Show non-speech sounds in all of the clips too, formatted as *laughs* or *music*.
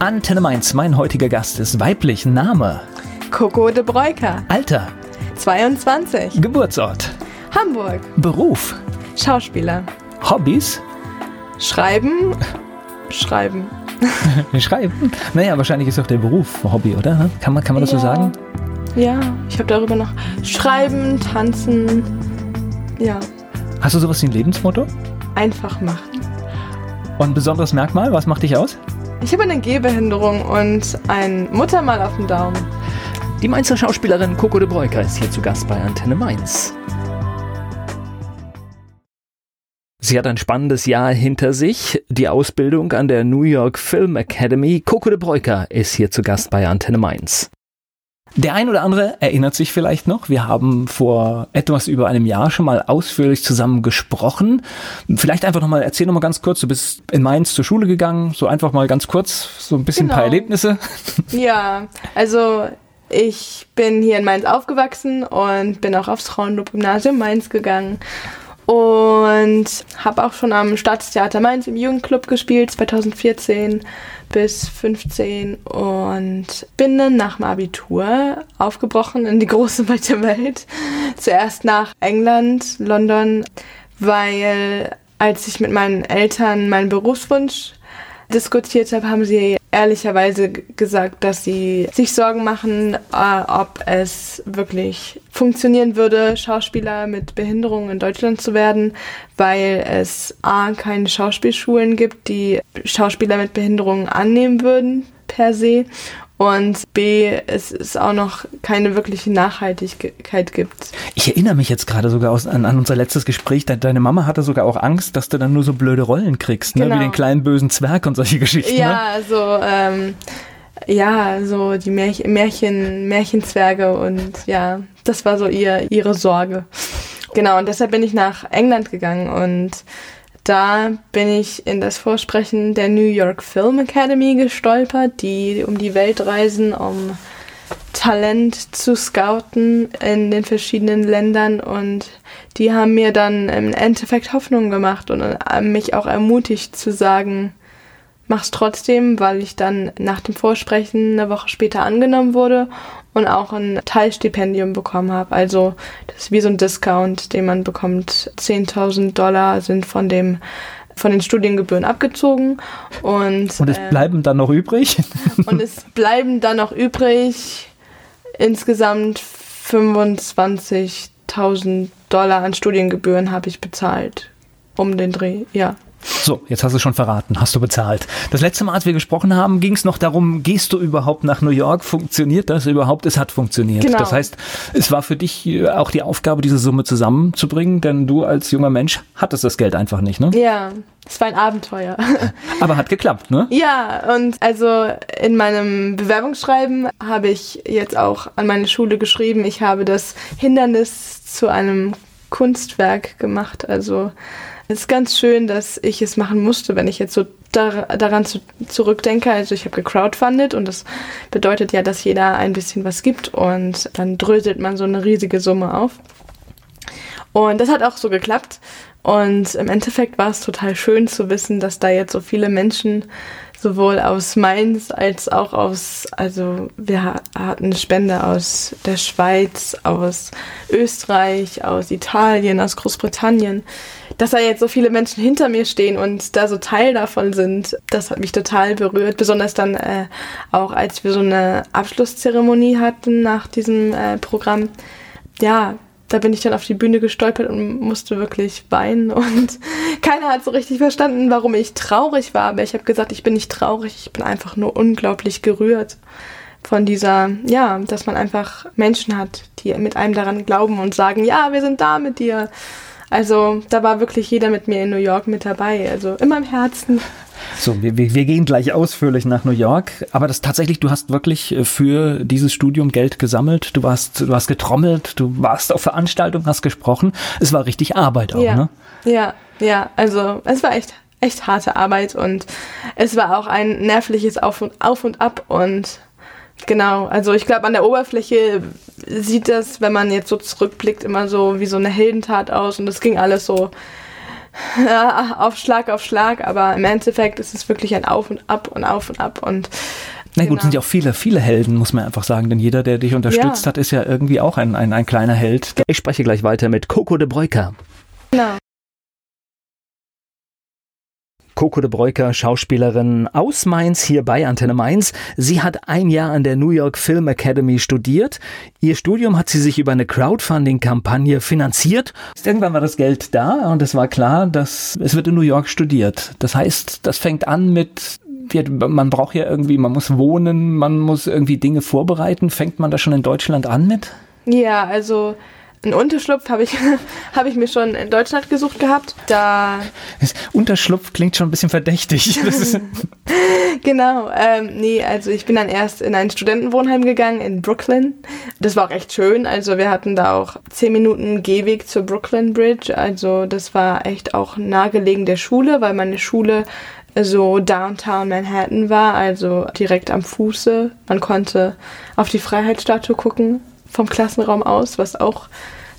Antenne Mainz, mein heutiger Gast ist weiblich. Name? Coco de Breuker. Alter? 22. Geburtsort? Hamburg. Beruf? Schauspieler. Hobbys? Schreiben. Schreiben. *laughs* Schreiben? Naja, wahrscheinlich ist auch der Beruf Hobby, oder? Kann man, kann man das ja. so sagen? Ja, ich habe darüber noch Schreiben, Tanzen. Ja. Hast du sowas wie ein Lebensmotto? Einfach machen. Und ein besonderes Merkmal? Was macht dich aus? Ich habe eine Gehbehinderung und ein Muttermal auf dem Daumen. Die Mainzer Schauspielerin Coco de Breuker ist hier zu Gast bei Antenne Mainz. Sie hat ein spannendes Jahr hinter sich, die Ausbildung an der New York Film Academy. Coco de Breuker ist hier zu Gast bei Antenne Mainz. Der ein oder andere erinnert sich vielleicht noch, wir haben vor etwas über einem Jahr schon mal ausführlich zusammen gesprochen. Vielleicht einfach nochmal, erzähl nochmal ganz kurz, du bist in Mainz zur Schule gegangen, so einfach mal ganz kurz, so ein bisschen Genau. ein paar Erlebnisse. Ja, also ich bin hier in Mainz aufgewachsen und bin auch aufs Frauenlob-Gymnasium Mainz gegangen. Und habe auch schon am Staatstheater Mainz im Jugendclub gespielt, 2014 bis 15 und bin dann nach dem Abitur aufgebrochen in die große weite Welt. Zuerst nach England, London, weil als ich mit meinen Eltern meinen Berufswunsch diskutiert habe, haben sie ehrlicherweise gesagt, dass sie sich Sorgen machen, äh, ob es wirklich funktionieren würde, Schauspieler mit Behinderung in Deutschland zu werden, weil es A, keine Schauspielschulen gibt, die Schauspieler mit Behinderungen annehmen würden per se und B, es ist auch noch keine wirkliche Nachhaltigkeit gibt. Ich erinnere mich jetzt gerade sogar aus, an, an unser letztes Gespräch, de, deine Mama hatte sogar auch Angst, dass du dann nur so blöde Rollen kriegst, ne? Genau. wie den kleinen bösen Zwerg und solche Geschichten. Ne? Ja, so, ähm, ja, so die Märchen, Märchen, Märchenzwerge und ja, das war so ihr, ihre Sorge. Genau, und deshalb bin ich nach England gegangen und da bin ich in das Vorsprechen der New York Film Academy gestolpert, die um die Welt reisen, um Talent zu scouten in den verschiedenen Ländern. Und die haben mir dann im Endeffekt Hoffnung gemacht und äh, mich auch ermutigt zu sagen, mach's trotzdem, weil ich dann nach dem Vorsprechen eine Woche später angenommen wurde und auch ein Teilstipendium bekommen habe. Also das ist wie so ein Discount, den man bekommt. 10.000 Dollar sind von dem von den Studiengebühren abgezogen und, Und es äh, bleiben dann noch übrig? *laughs* und es bleiben dann noch übrig insgesamt 25.000 Dollar an Studiengebühren habe ich bezahlt. Um den Dreh, ja. So, jetzt hast du schon verraten, hast du bezahlt. Das letzte Mal, als wir gesprochen haben, ging es noch darum, gehst du überhaupt nach New York? Funktioniert das überhaupt? Es hat funktioniert. Genau. Das heißt, es war für dich äh, auch die Aufgabe, diese Summe zusammenzubringen, denn du als junger Mensch hattest das Geld einfach nicht, ne? Ja, es war ein Abenteuer. *laughs* Aber hat geklappt, ne? Ja, und also in meinem Bewerbungsschreiben habe ich jetzt auch an meine Schule geschrieben, ich habe das Hindernis zu einem Kunstwerk gemacht. Also es ist ganz schön, dass ich es machen musste, wenn ich jetzt so dar daran zu zurückdenke. Also ich habe gecrowdfundet und das bedeutet ja, dass jeder ein bisschen was gibt und dann dröselt man so eine riesige Summe auf. Und das hat auch so geklappt. Und im Endeffekt war es total schön zu wissen, dass da jetzt so viele Menschen sowohl aus Mainz als auch aus, also wir ha- hatten Spende aus der Schweiz, aus Österreich, aus Italien, aus Großbritannien, dass da jetzt so viele Menschen hinter mir stehen und da so Teil davon sind, das hat mich total berührt, besonders dann äh, auch als wir so eine Abschlusszeremonie hatten nach diesem äh, Programm. Ja, da bin ich dann auf die Bühne gestolpert und musste wirklich weinen und *laughs* keiner hat so richtig verstanden, warum ich traurig war, aber ich habe gesagt, ich bin nicht traurig, ich bin einfach nur unglaublich gerührt von dieser, ja, dass man einfach Menschen hat, die mit einem daran glauben und sagen, ja, wir sind da mit dir. Also da war wirklich jeder mit mir in New York mit dabei, also in meinem Herzen. So, wir, wir, wir gehen gleich ausführlich nach New York, aber das tatsächlich, du hast wirklich äh, für dieses Studium Geld gesammelt, du warst, du hast getrommelt, du warst auf Veranstaltungen, hast gesprochen. Es war richtig Arbeit auch, ja. ne? Ja, ja, also es war echt, echt harte Arbeit und es war auch ein nervliches Auf und, Auf und Ab und genau, also ich glaube an der Oberfläche sieht das, wenn man jetzt so zurückblickt, immer so wie so eine Heldentat aus und es ging alles so ja, *laughs* auf Schlag auf Schlag, aber im Endeffekt ist es wirklich ein Auf und Ab und Auf und Ab und na gut, genau. sind ja auch viele, viele Helden, muss man einfach sagen, denn jeder, der dich unterstützt ja. hat, ist ja irgendwie auch ein, ein, ein kleiner Held. Ich spreche gleich weiter mit Coco de Breuker. Genau. Coco de Breuker, Schauspielerin aus Mainz, hier bei Antenne Mainz. Sie hat ein Jahr an der New York Film Academy studiert. Ihr Studium hat sie sich über eine Crowdfunding-Kampagne finanziert. Irgendwann war das Geld da und es war klar, dass es wird in New York studiert. Das heißt, das fängt an mit man braucht ja irgendwie, man muss wohnen, man muss irgendwie Dinge vorbereiten. Fängt man da schon in Deutschland an mit? Ja, also einen Unterschlupf habe ich, *laughs* hab ich mir schon in Deutschland gesucht gehabt. Da Unterschlupf klingt schon ein bisschen verdächtig. *laughs* genau. Ähm, nee, also ich bin dann erst in ein Studentenwohnheim gegangen in Brooklyn. Das war auch echt schön. Also wir hatten da auch zehn Minuten Gehweg zur Brooklyn Bridge. Also das war echt auch nahegelegen der Schule, weil meine Schule so Downtown Manhattan war, also direkt am Fuße. Man konnte auf die Freiheitsstatue gucken vom Klassenraum aus, was auch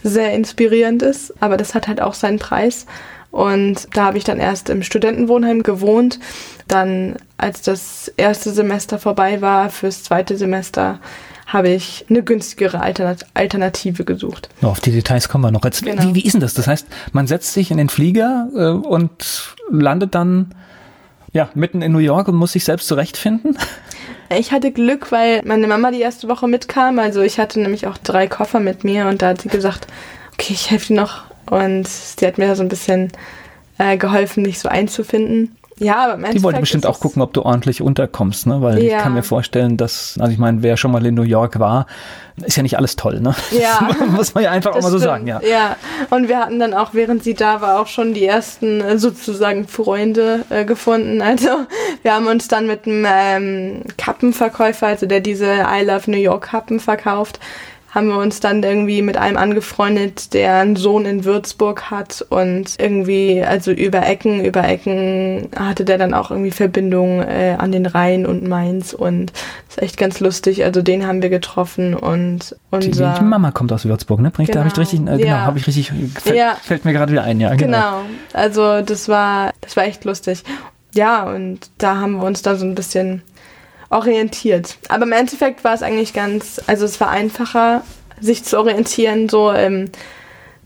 sehr inspirierend ist, aber das hat halt auch seinen Preis. Und da habe ich dann erst im Studentenwohnheim gewohnt. Dann, als das erste Semester vorbei war, fürs zweite Semester habe ich eine günstigere Alternative gesucht. Auf die Details kommen wir noch. Jetzt, genau. wie, wie ist denn das? Das heißt, man setzt sich in den Flieger äh, und landet dann ja, mitten in New York und muss sich selbst zurechtfinden? Ich hatte Glück, weil meine Mama die erste Woche mitkam. Also ich hatte nämlich auch drei Koffer mit mir und da hat sie gesagt, okay, ich helfe dir noch. Und sie hat mir da so ein bisschen äh, geholfen, mich so einzufinden. Ja, aber im Die wollte bestimmt auch gucken, ob du ordentlich unterkommst, ne? Weil ja. ich kann mir vorstellen, dass, also ich meine, wer schon mal in New York war, ist ja nicht alles toll, ne? *laughs* Ja. Muss man ja einfach auch mal so stimmt. sagen, ja. Ja. Und wir hatten dann auch, während sie da war, auch schon die ersten äh, sozusagen Freunde äh, gefunden. *laughs* Also wir haben uns dann mit einem ähm, Kappenverkäufer, also der diese I Love New York Kappen verkauft, haben wir uns dann irgendwie mit einem angefreundet, der einen Sohn in Würzburg hat und irgendwie, also über Ecken, über Ecken hatte der dann auch irgendwie Verbindungen äh, an den Rhein und Mainz und das ist echt ganz lustig. Also den haben wir getroffen und unser... Die, die Mama kommt aus Würzburg, ne? Bringt, genau. Da habe ich richtig, äh, genau, ja. habe ich richtig, fällt, ja. fällt mir gerade wieder ein, ja. Genau. genau. Also das war, das war echt lustig. Ja, und da haben wir uns da so ein bisschen orientiert. Aber im Endeffekt war es eigentlich ganz, also es war einfacher, sich zu orientieren, so im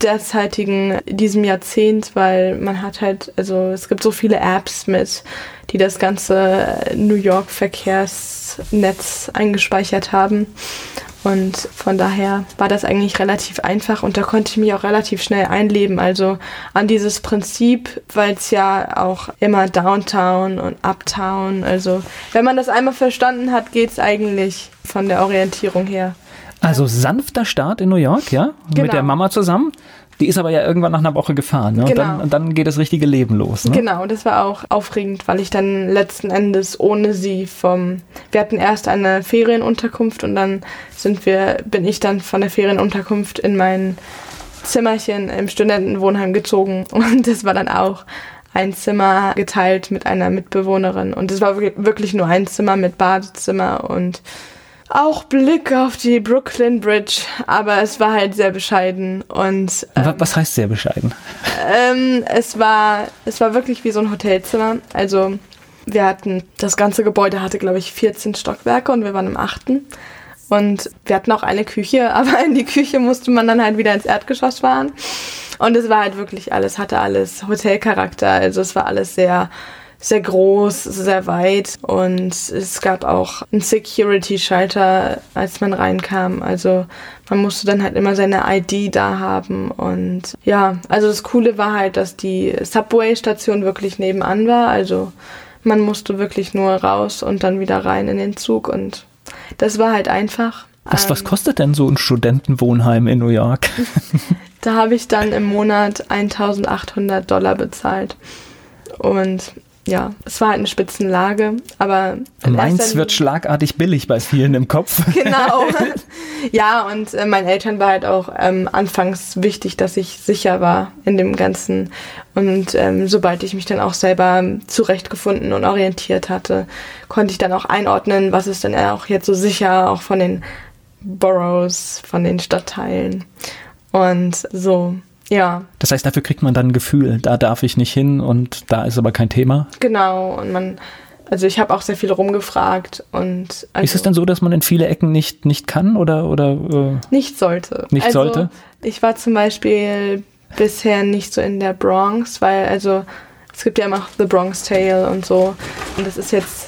derzeitigen, diesem Jahrzehnt, weil man hat halt, also es gibt so viele Apps mit, die das ganze New York Verkehrsnetz eingespeichert haben. Und von daher war das eigentlich relativ einfach und da konnte ich mich auch relativ schnell einleben. Also an dieses Prinzip, weil es ja auch immer Downtown und Uptown, also wenn man das einmal verstanden hat, geht es eigentlich von der Orientierung her. Also sanfter Start in New York, ja? Genau. Mit der Mama zusammen. Die ist aber ja irgendwann nach einer Woche gefahren. Ne? Genau. Und, dann, und dann geht das richtige Leben los. Ne? Genau, das war auch aufregend, weil ich dann letzten Endes ohne sie vom. Wir hatten erst eine Ferienunterkunft und dann sind wir, bin ich dann von der Ferienunterkunft in mein Zimmerchen im Studentenwohnheim gezogen. *laughs* Und das war dann auch ein Zimmer geteilt mit einer Mitbewohnerin. Und es war wirklich nur ein Zimmer mit Badezimmer und auch Blick auf die Brooklyn Bridge, aber es war halt sehr bescheiden und ähm, was heißt sehr bescheiden? Ähm, es war es war wirklich wie so ein Hotelzimmer. Also wir hatten das ganze Gebäude hatte glaube ich 14 Stockwerke und wir waren im achten und wir hatten auch eine Küche, *laughs* aber in die Küche musste man dann halt wieder ins Erdgeschoss fahren und es war halt wirklich alles hatte alles Hotelcharakter. Also es war alles sehr sehr groß, sehr weit und es gab auch einen Security-Schalter, als man reinkam. Also man musste dann halt immer seine ID da haben und ja, also das Coole war halt, dass die Subway-Station wirklich nebenan war. Also man musste wirklich nur raus und dann wieder rein in den Zug und das war halt einfach. Was, was ähm, kostet denn so ein Studentenwohnheim in New York? *laughs* da habe ich dann im Monat 1800 Dollar bezahlt. Und ja, es war halt eine Spitzenlage, aber. Meins wird schlagartig billig bei vielen im Kopf. *laughs* Genau. *laughs* ja, und äh, meinen Eltern war halt auch ähm, anfangs wichtig, dass ich sicher war in dem Ganzen. Und ähm, sobald ich mich dann auch selber zurechtgefunden und orientiert hatte, konnte ich dann auch einordnen, was ist denn auch jetzt so sicher, auch von den Boroughs, von den Stadtteilen. Und so Ja. Das heißt, dafür kriegt man dann ein Gefühl, da darf ich nicht hin und da ist aber kein Thema. Genau, und man, also ich habe auch sehr viel rumgefragt und also ist es dann so, dass man in viele Ecken nicht, nicht kann oder, oder äh, nicht sollte. Nicht also, sollte? Ich war zum Beispiel bisher nicht so in der Bronx, weil also es gibt ja immer The Bronx Tale und so. Und das ist jetzt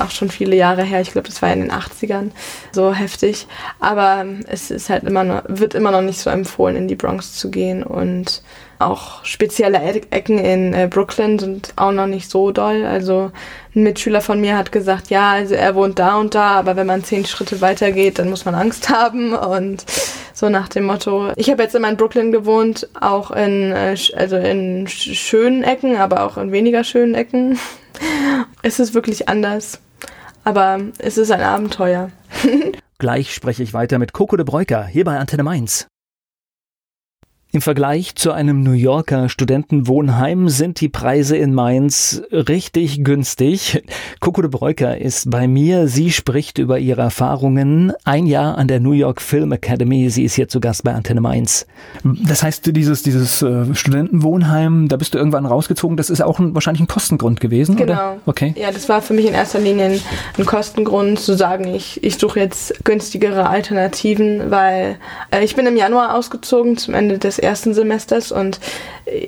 auch schon viele Jahre her. Ich glaube, das war in den 80ern so heftig. Aber es ist halt immer noch, wird immer noch nicht so empfohlen, in die Bronx zu gehen. Und auch spezielle Ecken in äh, Brooklyn sind auch noch nicht so doll. Also ein Mitschüler von mir hat gesagt, ja, also er wohnt da und da, aber wenn man zehn Schritte weiter geht, dann muss man Angst *laughs* haben. Und so nach dem Motto. Ich habe jetzt immer in Brooklyn gewohnt, auch in, äh, also in schönen Ecken, aber auch in weniger schönen Ecken. *laughs* es ist wirklich anders. Aber es ist ein Abenteuer. *laughs* Gleich spreche ich weiter mit Coco de Breuker hier bei Antenne Mainz. Im Vergleich zu einem New Yorker Studentenwohnheim sind die Preise in Mainz richtig günstig. Coco de Breuker ist bei mir. Sie spricht über ihre Erfahrungen. Ein Jahr an der New York Film Academy. Sie ist hier zu Gast bei Antenne Mainz. Das heißt, dieses, dieses äh, Studentenwohnheim, da bist du irgendwann rausgezogen. Das ist auch ein, wahrscheinlich ein Kostengrund gewesen, genau. oder? Okay. Ja, das war für mich in erster Linie ein, ein Kostengrund zu sagen, ich, ich suche jetzt günstigere Alternativen, weil äh, ich bin im Januar ausgezogen zum Ende des ersten Semesters und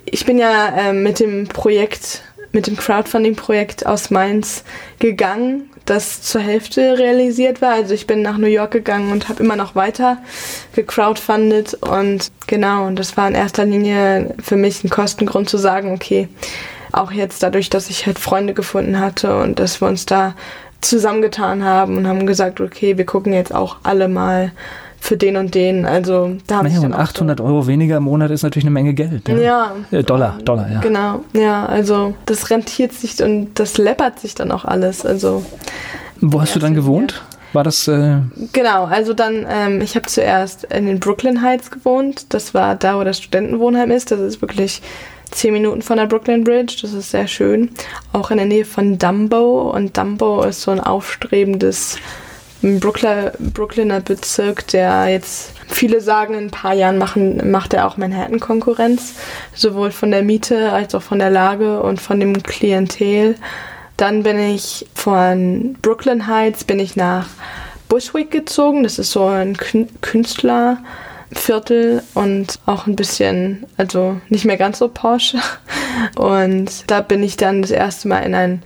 ich bin ja äh, mit dem Projekt, mit dem Crowdfunding-Projekt aus Mainz gegangen, das zur Hälfte realisiert war. Also ich bin nach New York gegangen und habe immer noch weiter gecrowdfundet und genau, und das war in erster Linie für mich ein Kostengrund zu sagen, okay, auch jetzt dadurch, dass ich halt Freunde gefunden hatte und dass wir uns da zusammengetan haben und haben gesagt, okay, wir gucken jetzt auch alle mal für den und den. Also da habe naja, ich und 800 so Euro weniger im Monat ist natürlich eine Menge Geld. Ja. ja. Äh, Dollar, Dollar, ja. Genau, ja, also das rentiert sich und das läppert sich dann auch alles. Also wo hast du dann gewohnt? War das? Äh genau, also dann, ähm, ich habe zuerst in den Brooklyn Heights gewohnt. Das war da, wo das Studentenwohnheim ist. Das ist wirklich zehn Minuten von der Brooklyn Bridge. Das ist sehr schön. Auch in der Nähe von Dumbo. Und Dumbo ist so ein aufstrebendes Brooklyner, Brooklyner Bezirk, der jetzt viele sagen, in ein paar Jahren machen, macht er auch Manhattan-Konkurrenz, sowohl von der Miete als auch von der Lage und von dem Klientel. Dann bin ich von Brooklyn Heights bin ich nach Bushwick gezogen. Das ist so ein Künstlerviertel und auch ein bisschen, also nicht mehr ganz so Porsche. *laughs* Und da bin ich dann das erste Mal in ein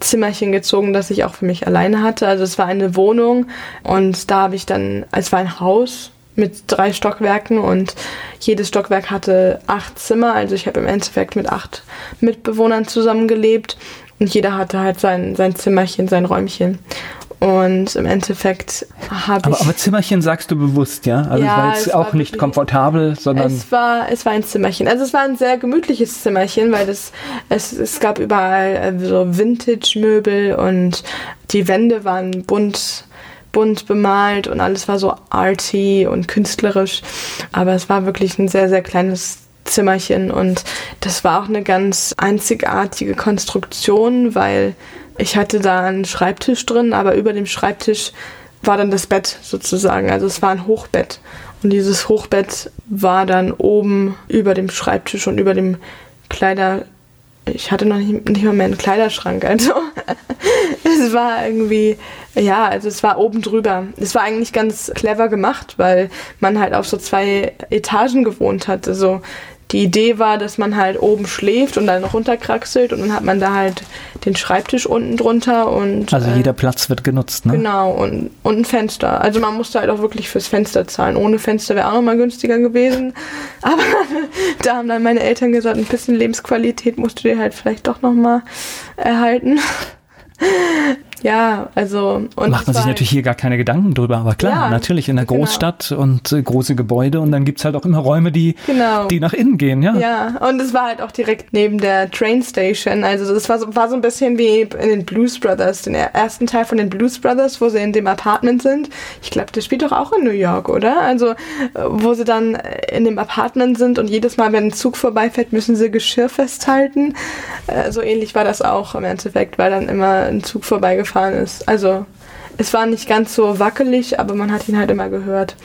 Zimmerchen gezogen, das ich auch für mich alleine hatte. Also es war eine Wohnung und da habe ich dann, es war ein Haus mit drei Stockwerken und jedes Stockwerk hatte acht Zimmer. Also ich habe im Endeffekt mit acht Mitbewohnern zusammengelebt und jeder hatte halt sein, sein Zimmerchen, sein Räumchen. Und im Endeffekt habe ich. Aber Zimmerchen sagst du bewusst, ja? Also ja, es war jetzt es auch war nicht komfortabel, sondern. Es war, es war ein Zimmerchen. Also es war ein sehr gemütliches Zimmerchen, weil das, es, es gab überall äh, so Vintage-Möbel und die Wände waren bunt bunt bemalt und alles war so arty und künstlerisch. Aber es war wirklich ein sehr, sehr kleines Zimmerchen und das war auch eine ganz einzigartige Konstruktion, weil ich hatte da einen Schreibtisch drin, aber über dem Schreibtisch war dann das Bett sozusagen. Also es war ein Hochbett. Und dieses Hochbett war dann oben über dem Schreibtisch und über dem Kleider. Ich hatte noch nicht, nicht mal mehr einen Kleiderschrank. Also *laughs* es war irgendwie, ja, also es war oben drüber. Es war eigentlich ganz clever gemacht, weil man halt auf so zwei Etagen gewohnt hat. Also die Idee war, dass man halt oben schläft und dann runterkraxelt und dann hat man da halt den Schreibtisch unten drunter und. Also jeder äh, Platz wird genutzt, ne? Genau, und, und ein Fenster. Also man musste halt auch wirklich fürs Fenster zahlen. Ohne Fenster wäre auch nochmal günstiger gewesen. *laughs* Aber da haben dann meine Eltern gesagt, ein bisschen Lebensqualität musst du dir halt vielleicht doch nochmal erhalten. Ja, also. Und Macht man sich natürlich hier gar keine Gedanken drüber, aber klar, ja, natürlich in der genau. Großstadt genau. und äh, große Gebäude und dann gibt es halt auch immer Räume, die, genau. die nach innen gehen, ja. Ja, und es war halt auch direkt neben der Train Station. Also das war so, war so ein bisschen wie in den Blues Brothers, den ersten Teil von den Blues Brothers, wo sie in dem Apartment sind. Ich glaube, das spielt doch auch in New York, oder? Also, äh, wo sie dann in dem Apartment sind und jedes Mal, wenn ein Zug vorbeifährt, müssen sie Geschirr festhalten. Äh, so ähnlich war das auch im Endeffekt, weil dann immer ein Zug vorbeigefahren ist. Also es war nicht ganz so wackelig, aber man hat ihn halt immer gehört.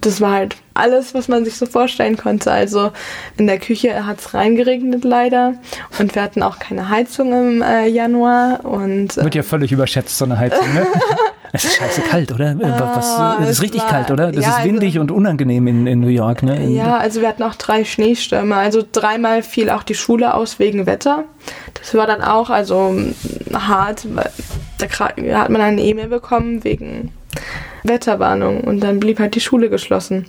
Das war halt alles, was man sich so vorstellen konnte. Also in der Küche hat es reingeregnet leider und wir hatten auch keine Heizung im äh, Januar. Und, äh, Wird ja völlig überschätzt, so eine Heizung, ne? *laughs* Es ist scheiße kalt, oder? Was, es ist richtig war, kalt, oder? Das ja, ist windig also, und unangenehm in, in New York, ne? Ja, also wir hatten auch drei Schneestürme. Also dreimal fiel auch die Schule aus wegen Wetter. Das war dann auch also hart. Da hat man eine E-Mail bekommen wegen Wetterwarnung und dann blieb halt die Schule geschlossen.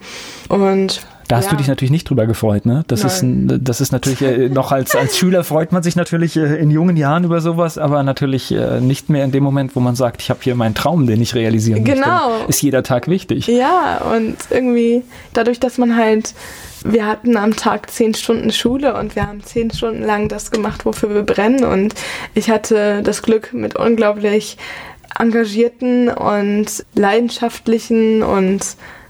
Und da hast ja. du dich natürlich nicht drüber gefreut, ne? Das Nein. ist, das ist natürlich äh, noch als, als Schüler freut man sich natürlich äh, in jungen Jahren über sowas, aber natürlich äh, nicht mehr in dem Moment, wo man sagt, ich habe hier meinen Traum, den ich realisieren genau. möchte. Ist jeder Tag wichtig. Ja, und irgendwie dadurch, dass man halt wir hatten am Tag zehn Stunden Schule und wir haben zehn Stunden lang das gemacht, wofür wir brennen. Und ich hatte das Glück, mit unglaublich engagierten und leidenschaftlichen und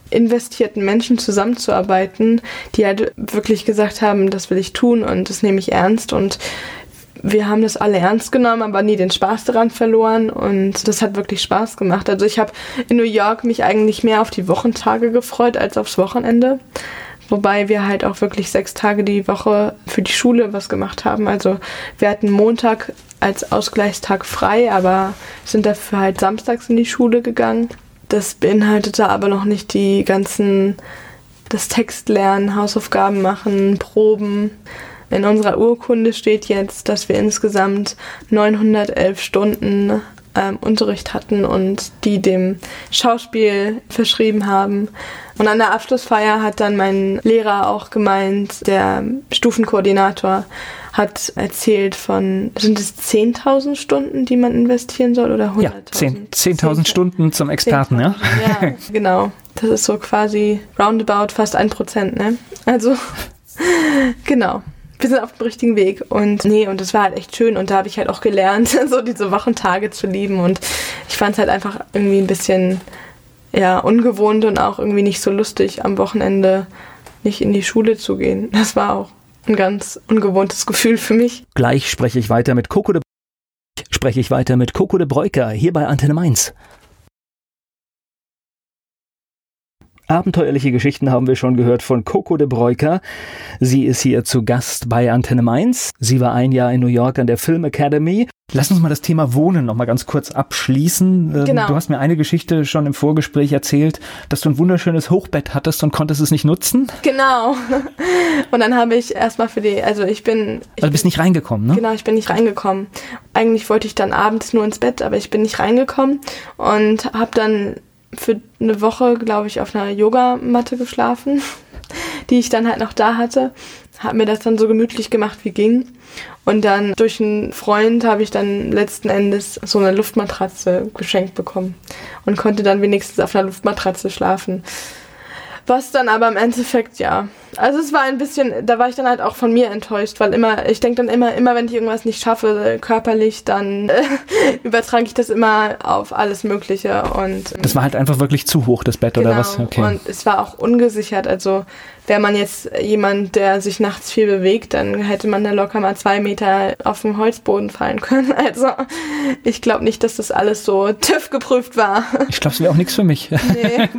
investierten Menschen zusammenzuarbeiten, die halt wirklich gesagt haben, das will ich tun und das nehme ich ernst und wir haben das alle ernst genommen, aber nie den Spaß daran verloren und das hat wirklich Spaß gemacht. Also ich habe in New York mich eigentlich mehr auf die Wochentage gefreut als aufs Wochenende. Wobei wir halt auch wirklich sechs Tage die Woche für die Schule was gemacht haben. Also wir hatten Montag als Ausgleichstag frei, aber sind dafür halt samstags in die Schule gegangen. Das beinhaltete aber noch nicht die ganzen, das Textlernen, Hausaufgaben machen, Proben. In unserer Urkunde steht jetzt, dass wir insgesamt 911 Stunden ähm, Unterricht hatten und die dem Schauspiel verschrieben haben. Und an der Abschlussfeier hat dann mein Lehrer auch gemeint, der Stufenkoordinator hat erzählt von, sind es 10.000 Stunden, die man investieren soll oder 100.000? Ja, 10.000 10 10 Stunden zum Experten, 10 ja? Ja, *laughs* genau. Das ist so quasi roundabout fast ein Prozent, ne? Also, *laughs* genau wir sind auf dem richtigen Weg. Und nee, und das war halt echt schön. Und da habe ich halt auch gelernt, *laughs* so diese Wochentage zu lieben. Und ich fand es halt einfach irgendwie ein bisschen ja, ungewohnt und auch irgendwie nicht so lustig, am Wochenende nicht in die Schule zu gehen. Das war auch ein ganz ungewohntes Gefühl für mich. Gleich spreche ich weiter mit Coco de spreche ich weiter mit Coco de Breuker hier bei Antenne Mainz. Abenteuerliche Geschichten haben wir schon gehört von Coco de Breuker. Sie ist hier zu Gast bei Antenne Mainz. Sie war ein Jahr in New York an der Film Academy. Lass uns mal das Thema Wohnen noch mal ganz kurz abschließen. Ähm, genau. Du hast mir eine Geschichte schon im Vorgespräch erzählt, dass du ein wunderschönes Hochbett hattest und konntest es nicht nutzen. Genau. *laughs* Und dann habe ich erstmal für die, also ich bin. Ich also du bist nicht reingekommen, ne? Genau, ich bin nicht reingekommen. Eigentlich wollte ich dann abends nur ins Bett, aber ich bin nicht reingekommen und habe dann für eine Woche, glaube ich, auf einer Yogamatte geschlafen, *laughs* die ich dann halt noch da hatte. Hab mir das dann so gemütlich gemacht, wie ging. Und dann durch einen Freund habe ich dann letzten Endes so eine Luftmatratze geschenkt bekommen und konnte dann wenigstens auf einer Luftmatratze schlafen. Was dann aber im Endeffekt, ja. Also es war ein bisschen, da war ich dann halt auch von mir enttäuscht, weil immer, ich denke dann immer, immer wenn ich irgendwas nicht schaffe, körperlich, dann äh, *laughs* übertrage ich das immer auf alles Mögliche und. Das war halt einfach wirklich zu hoch, das Bett genau, oder was? Okay. Und es war auch ungesichert, also wäre man jetzt jemand, der sich nachts viel bewegt, dann hätte man da locker mal zwei Meter auf den Holzboden fallen können. *laughs* Also ich glaube nicht, dass das alles so *laughs* TÜV geprüft war. Ich glaube, es wäre auch nichts für mich. Nee.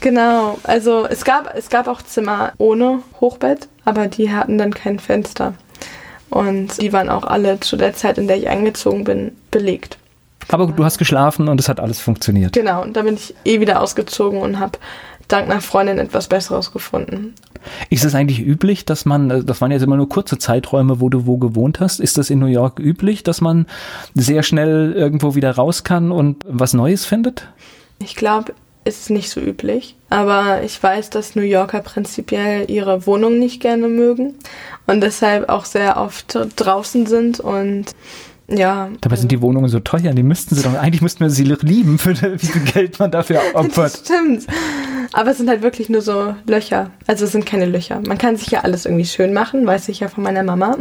Genau, also es gab, es gab auch Zimmer ohne Hochbett, aber die hatten dann kein Fenster. Und die waren auch alle zu der Zeit, in der ich eingezogen bin, belegt. Aber du hast geschlafen und es hat alles funktioniert. Genau, und da bin ich eh wieder ausgezogen und habe dank einer Freundin etwas Besseres gefunden. Ist es eigentlich üblich, dass man, äh, das waren jetzt immer nur kurze Zeiträume, wo du wo gewohnt hast, ist das in New York üblich, dass man sehr schnell irgendwo wieder raus kann und was Neues findet? Ich glaube, ist es nicht so üblich. Aber ich weiß, dass New Yorker prinzipiell ihre Wohnung nicht gerne mögen und deshalb auch sehr oft draußen sind und ja. Dabei sind die Wohnungen so teuer, die müssten sie doch, eigentlich müssten wir sie lieben, für wie viel Geld man dafür *laughs* opfert. Das stimmt. Aber es sind halt wirklich nur so Löcher. Also es sind keine Löcher. Man kann sich ja alles irgendwie schön machen, weiß ich ja von meiner Mama.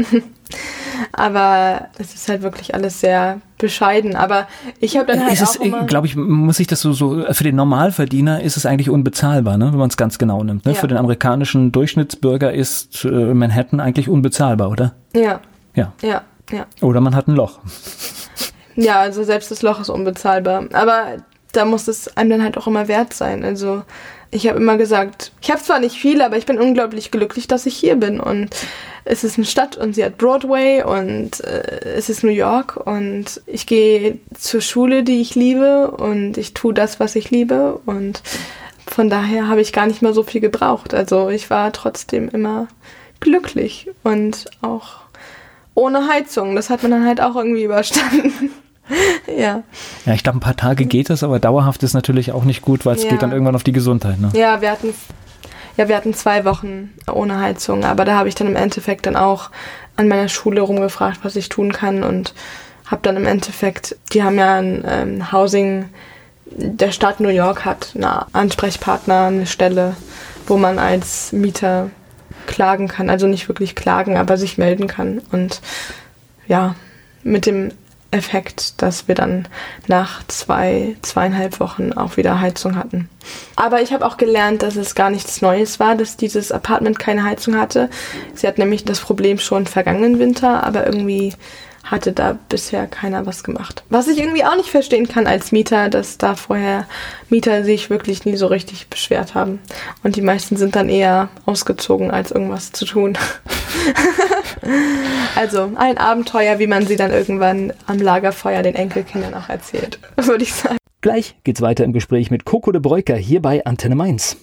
*laughs* Aber es ist halt wirklich alles sehr bescheiden. Aber ich habe dann halt ist auch glaube ich, muss ich das so, so, für den Normalverdiener ist es eigentlich unbezahlbar, ne? wenn man es ganz genau nimmt. Ne? Ja. Für den amerikanischen Durchschnittsbürger ist äh, Manhattan eigentlich unbezahlbar, oder? Ja. Ja. Ja. ja. Oder man hat ein Loch. Ja, also selbst das Loch ist unbezahlbar. Aber da muss es einem dann halt auch immer wert sein. Also ich habe immer gesagt, ich habe zwar nicht viel, aber ich bin unglaublich glücklich, dass ich hier bin. Und es ist eine Stadt und sie hat Broadway und äh, es ist New York und ich gehe zur Schule, die ich liebe und ich tue das, was ich liebe. Und von daher habe ich gar nicht mehr so viel gebraucht. Also ich war trotzdem immer glücklich und auch ohne Heizung. Das hat man dann halt auch irgendwie überstanden. *laughs* *laughs* ja. Ja, ich glaube, ein paar Tage geht es, aber dauerhaft ist natürlich auch nicht gut, weil es ja. geht dann irgendwann auf die Gesundheit. Ne? Ja, wir hatten, ja, wir hatten zwei Wochen ohne Heizung, aber da habe ich dann im Endeffekt dann auch an meiner Schule rumgefragt, was ich tun kann und habe dann im Endeffekt, die haben ja ein ähm, Housing, der Stadt New York hat einen Ansprechpartner, eine Stelle, wo man als Mieter klagen kann, also nicht wirklich klagen, aber sich melden kann und ja, mit dem Effekt, dass wir dann nach zwei, zweieinhalb Wochen auch wieder Heizung hatten. Aber ich habe auch gelernt, dass es gar nichts Neues war, dass dieses Apartment keine Heizung hatte. Sie hat nämlich das Problem schon vergangenen Winter, aber irgendwie hatte da bisher keiner was gemacht. Was ich irgendwie auch nicht verstehen kann als Mieter, dass da vorher Mieter sich wirklich nie so richtig beschwert haben. Und die meisten sind dann eher ausgezogen, als irgendwas zu tun. *laughs* also ein Abenteuer, wie man sie dann irgendwann am Lagerfeuer den Enkelkindern auch erzählt, *laughs* würde ich sagen. Gleich geht's weiter im Gespräch mit Coco de Breuker hier bei Antenne Mainz.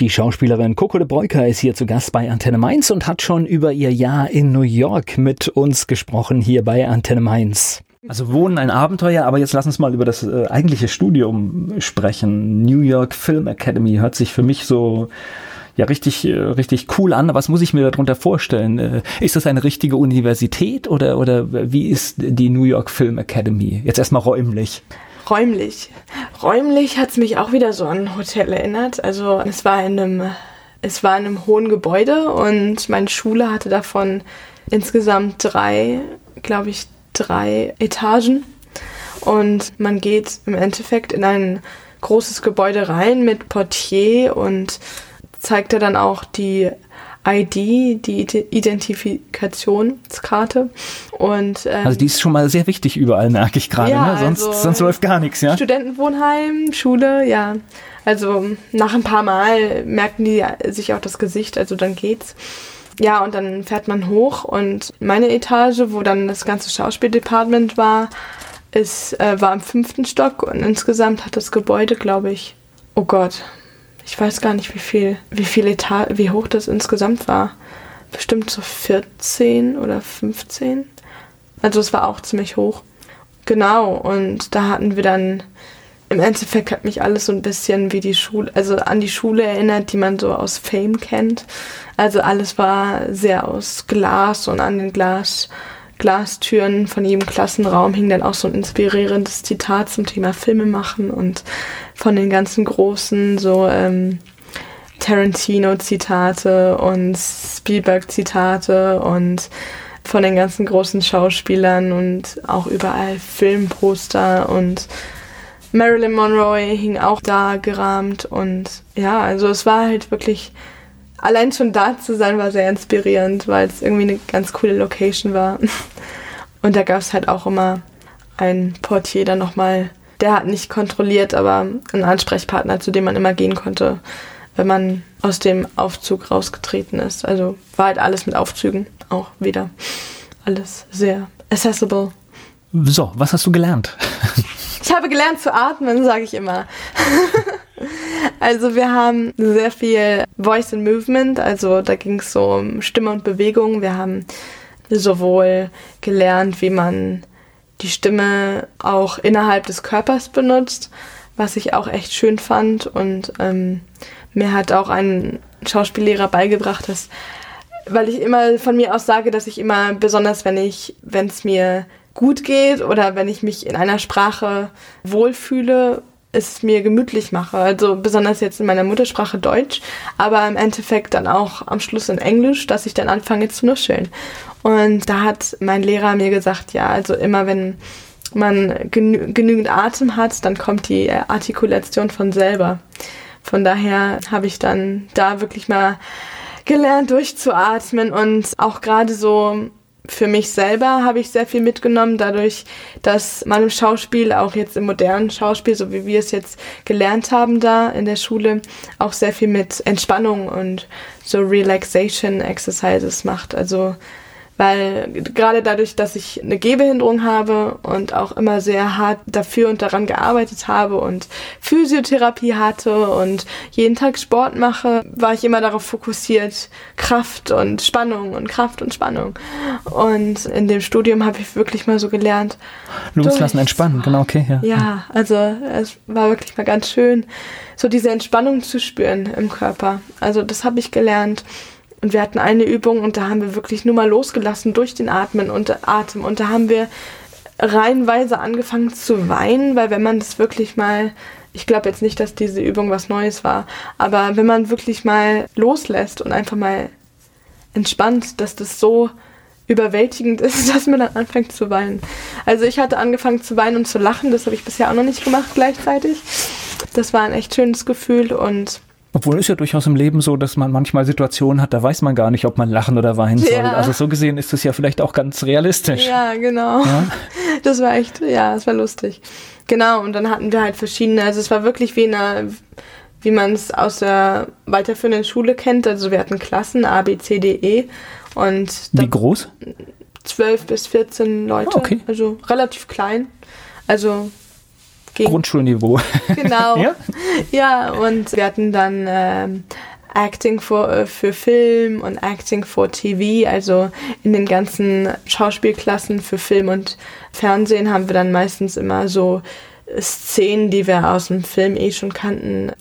Die Schauspielerin Coco de Breuker ist hier zu Gast bei Antenne Mainz und hat schon über ihr Jahr in New York mit uns gesprochen hier bei Antenne Mainz. Also Wohnen ein Abenteuer, aber jetzt lass uns mal über das äh, eigentliche Studium sprechen. New York Film Academy hört sich für mich so ja richtig äh, richtig cool an. Was muss ich mir darunter vorstellen? Äh, ist das eine richtige Universität oder oder wie ist die New York Film Academy? Jetzt erstmal räumlich räumlich. Räumlich hat es mich auch wieder so an ein Hotel erinnert. Also es war in einem, es war in einem hohen Gebäude und meine Schule hatte davon insgesamt drei, glaube ich, drei Etagen. Und man geht im Endeffekt in ein großes Gebäude rein mit Portier und zeigt er dann auch die ID, die Identifikationskarte. Und, ähm, also die ist schon mal sehr wichtig überall, merke ich gerade. Ja, ne? sonst, also sonst läuft gar nichts, ja? Studentenwohnheim, Schule, ja. Also nach ein paar Mal merken die sich auch das Gesicht, also dann geht's. Ja, und dann fährt man hoch und meine Etage, wo dann das ganze Schauspieldepartement war, ist, äh, war im fünften Stock und insgesamt hat das Gebäude, glaube ich, oh Gott, ich weiß gar nicht, wie viel, wie viel Etat, wie hoch das insgesamt war. Bestimmt so 14 oder 15. Also es war auch ziemlich hoch. Genau, und da hatten wir dann, im Endeffekt hat mich alles so ein bisschen wie die Schule, also an die Schule erinnert, die man so aus Fame kennt. Also alles war sehr aus Glas und an den Glas Glastüren von jedem Klassenraum hing dann auch so ein inspirierendes Zitat zum Thema Filme machen und von den ganzen großen so ähm, Tarantino-Zitate und Spielberg-Zitate und von den ganzen großen Schauspielern und auch überall Filmposter und Marilyn Monroe hing auch da gerahmt und ja, also es war halt wirklich allein schon da zu sein war sehr inspirierend, weil es irgendwie eine ganz coole Location war. *laughs* Und da gab es halt auch immer einen Portier dann nochmal, der hat nicht kontrolliert, aber einen Ansprechpartner, zu dem man immer gehen konnte, wenn man aus dem Aufzug rausgetreten ist. Also war halt alles mit Aufzügen auch wieder. Alles sehr accessible. So, was hast du gelernt? Ich habe gelernt zu atmen, sage ich immer. *laughs* also wir haben sehr viel Voice and Movement, also da ging es so um Stimme und Bewegung. Wir haben sowohl gelernt, wie man die Stimme auch innerhalb des Körpers benutzt, was ich auch echt schön fand. Und ähm, mir hat auch ein Schauspiellehrer beigebracht, dass, weil ich immer von mir aus sage, dass ich immer, besonders wenn ich, wenn es mir gut geht oder wenn ich mich in einer Sprache wohlfühle, es mir gemütlich mache. Also besonders jetzt in meiner Muttersprache Deutsch, aber im Endeffekt dann auch am Schluss in Englisch, dass ich dann anfange zu nuscheln. Und da hat mein Lehrer mir gesagt, ja, also immer wenn man genü genügend Atem hat, dann kommt die Artikulation von selber. Von daher habe ich dann da wirklich mal gelernt durchzuatmen und auch gerade so für mich selber habe ich sehr viel mitgenommen, dadurch, dass man im Schauspiel, auch jetzt im modernen Schauspiel, so wie wir es jetzt gelernt haben da in der Schule, auch sehr viel mit Entspannung und so Relaxation Exercises macht. Also weil gerade dadurch, dass ich eine Gehbehinderung habe und auch immer sehr hart dafür und daran gearbeitet habe und Physiotherapie hatte und jeden Tag Sport mache, war ich immer darauf fokussiert, Kraft und Spannung und Kraft und Spannung. Und in dem Studium habe ich wirklich mal so gelernt. Loslassen, entspannen, genau, okay. Ja. ja, also es war wirklich mal ganz schön, so diese Entspannung zu spüren im Körper. Also das habe ich gelernt. Und wir hatten eine Übung und da haben wir wirklich nur mal losgelassen durch den Atmen und Atem. Und da haben wir reihenweise angefangen zu weinen, weil wenn man das wirklich mal, ich glaube jetzt nicht, dass diese Übung was Neues war, aber wenn man wirklich mal loslässt und einfach mal entspannt, dass das so überwältigend *laughs* ist, dass man dann anfängt zu weinen. Also ich hatte angefangen zu weinen und zu lachen, das habe ich bisher auch noch nicht gemacht gleichzeitig. Das war ein echt schönes Gefühl und obwohl es ja durchaus im Leben so, dass man manchmal Situationen hat, da weiß man gar nicht, ob man lachen oder weinen soll. Ja. Also so gesehen ist es ja vielleicht auch ganz realistisch. Ja, genau. Ja? *laughs* Das war echt, ja, das war lustig. Genau, und dann hatten wir halt verschiedene, also es war wirklich wie eine, wie man es aus der weiterführenden Schule kennt. Also wir hatten Klassen A, B, C, D, E. Und wie groß? 12 bis 14 Leute. okay. Also relativ klein. Also gegen Grundschulniveau. *laughs* Genau. ja? ja, und wir hatten dann ähm, Acting for, äh, für Film und Acting for TV, also in den ganzen Schauspielklassen für Film und Fernsehen haben wir dann meistens immer so Szenen, die wir aus dem Film eh schon kannten,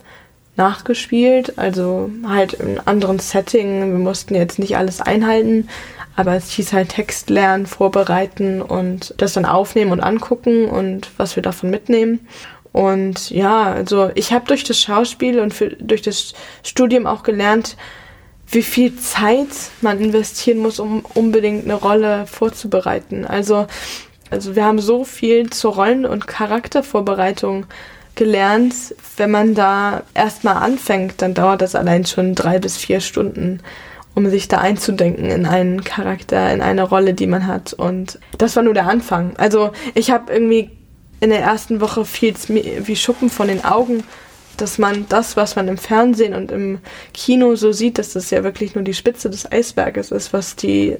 nachgespielt, also halt in anderen Setting. Wir mussten jetzt nicht alles einhalten, aber es hieß halt Text lernen, vorbereiten und das dann aufnehmen und angucken und was wir davon mitnehmen. Und ja, also ich habe durch das Schauspiel und für, durch das Studium auch gelernt, wie viel Zeit man investieren muss, um unbedingt eine Rolle vorzubereiten. Also, also wir haben so viel zur Rollen- und Charaktervorbereitung gelernt. Wenn man da erstmal anfängt, dann dauert das allein schon drei bis vier Stunden um sich da einzudenken in einen Charakter, in eine Rolle, die man hat. Und das war nur der Anfang. Also ich habe irgendwie in der ersten Woche viel wie Schuppen von den Augen, dass man das, was man im Fernsehen und im Kino so sieht, dass das ja wirklich nur die Spitze des Eisberges ist, was die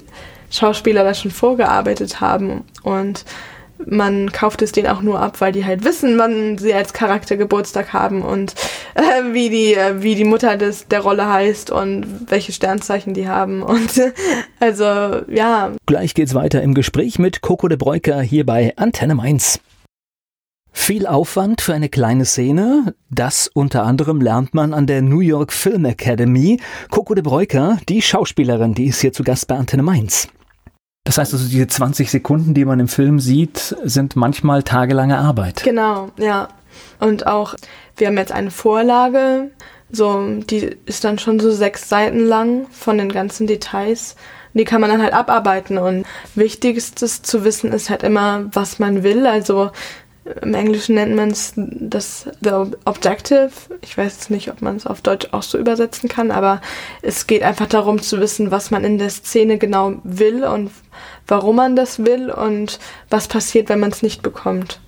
Schauspieler da schon vorgearbeitet haben. Und man kauft es denen auch nur ab, weil die halt wissen, wann sie als Charakter Geburtstag haben und äh, wie die äh, wie die Mutter des der Rolle heißt und welche Sternzeichen die haben und äh, *laughs* also ja. Gleich geht's weiter im Gespräch mit Coco de Breuker hier bei Antenne Mainz. Viel Aufwand für eine kleine Szene, das unter anderem lernt man an der New York Film Academy. Coco de Breuker, die Schauspielerin, die ist hier zu Gast bei Antenne Mainz. Das heißt also, diese 20 Sekunden, die man im Film sieht, sind manchmal tagelange Arbeit. Genau, ja. Und auch, wir haben jetzt eine Vorlage, so, die ist dann schon so sechs Seiten lang von den ganzen Details. Die kann man dann halt abarbeiten. Und wichtigstes zu wissen ist halt immer, was man will. Also im Englischen nennt man es das The Objective. Ich weiß nicht, ob man es auf Deutsch auch so übersetzen kann, aber es geht einfach darum zu wissen, was man in der Szene genau will und warum man das will und was passiert, wenn man es nicht bekommt.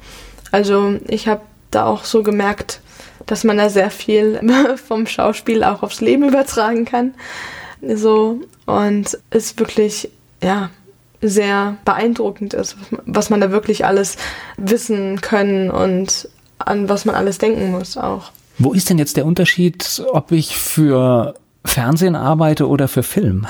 Also ich habe da auch so gemerkt, dass man da sehr viel *laughs* vom Schauspiel auch aufs Leben übertragen kann. So und ist wirklich ja sehr beeindruckend ist, was man da wirklich alles wissen können und an was man alles denken muss auch. Wo ist denn jetzt der Unterschied, ob ich für Fernsehen arbeite oder für Film?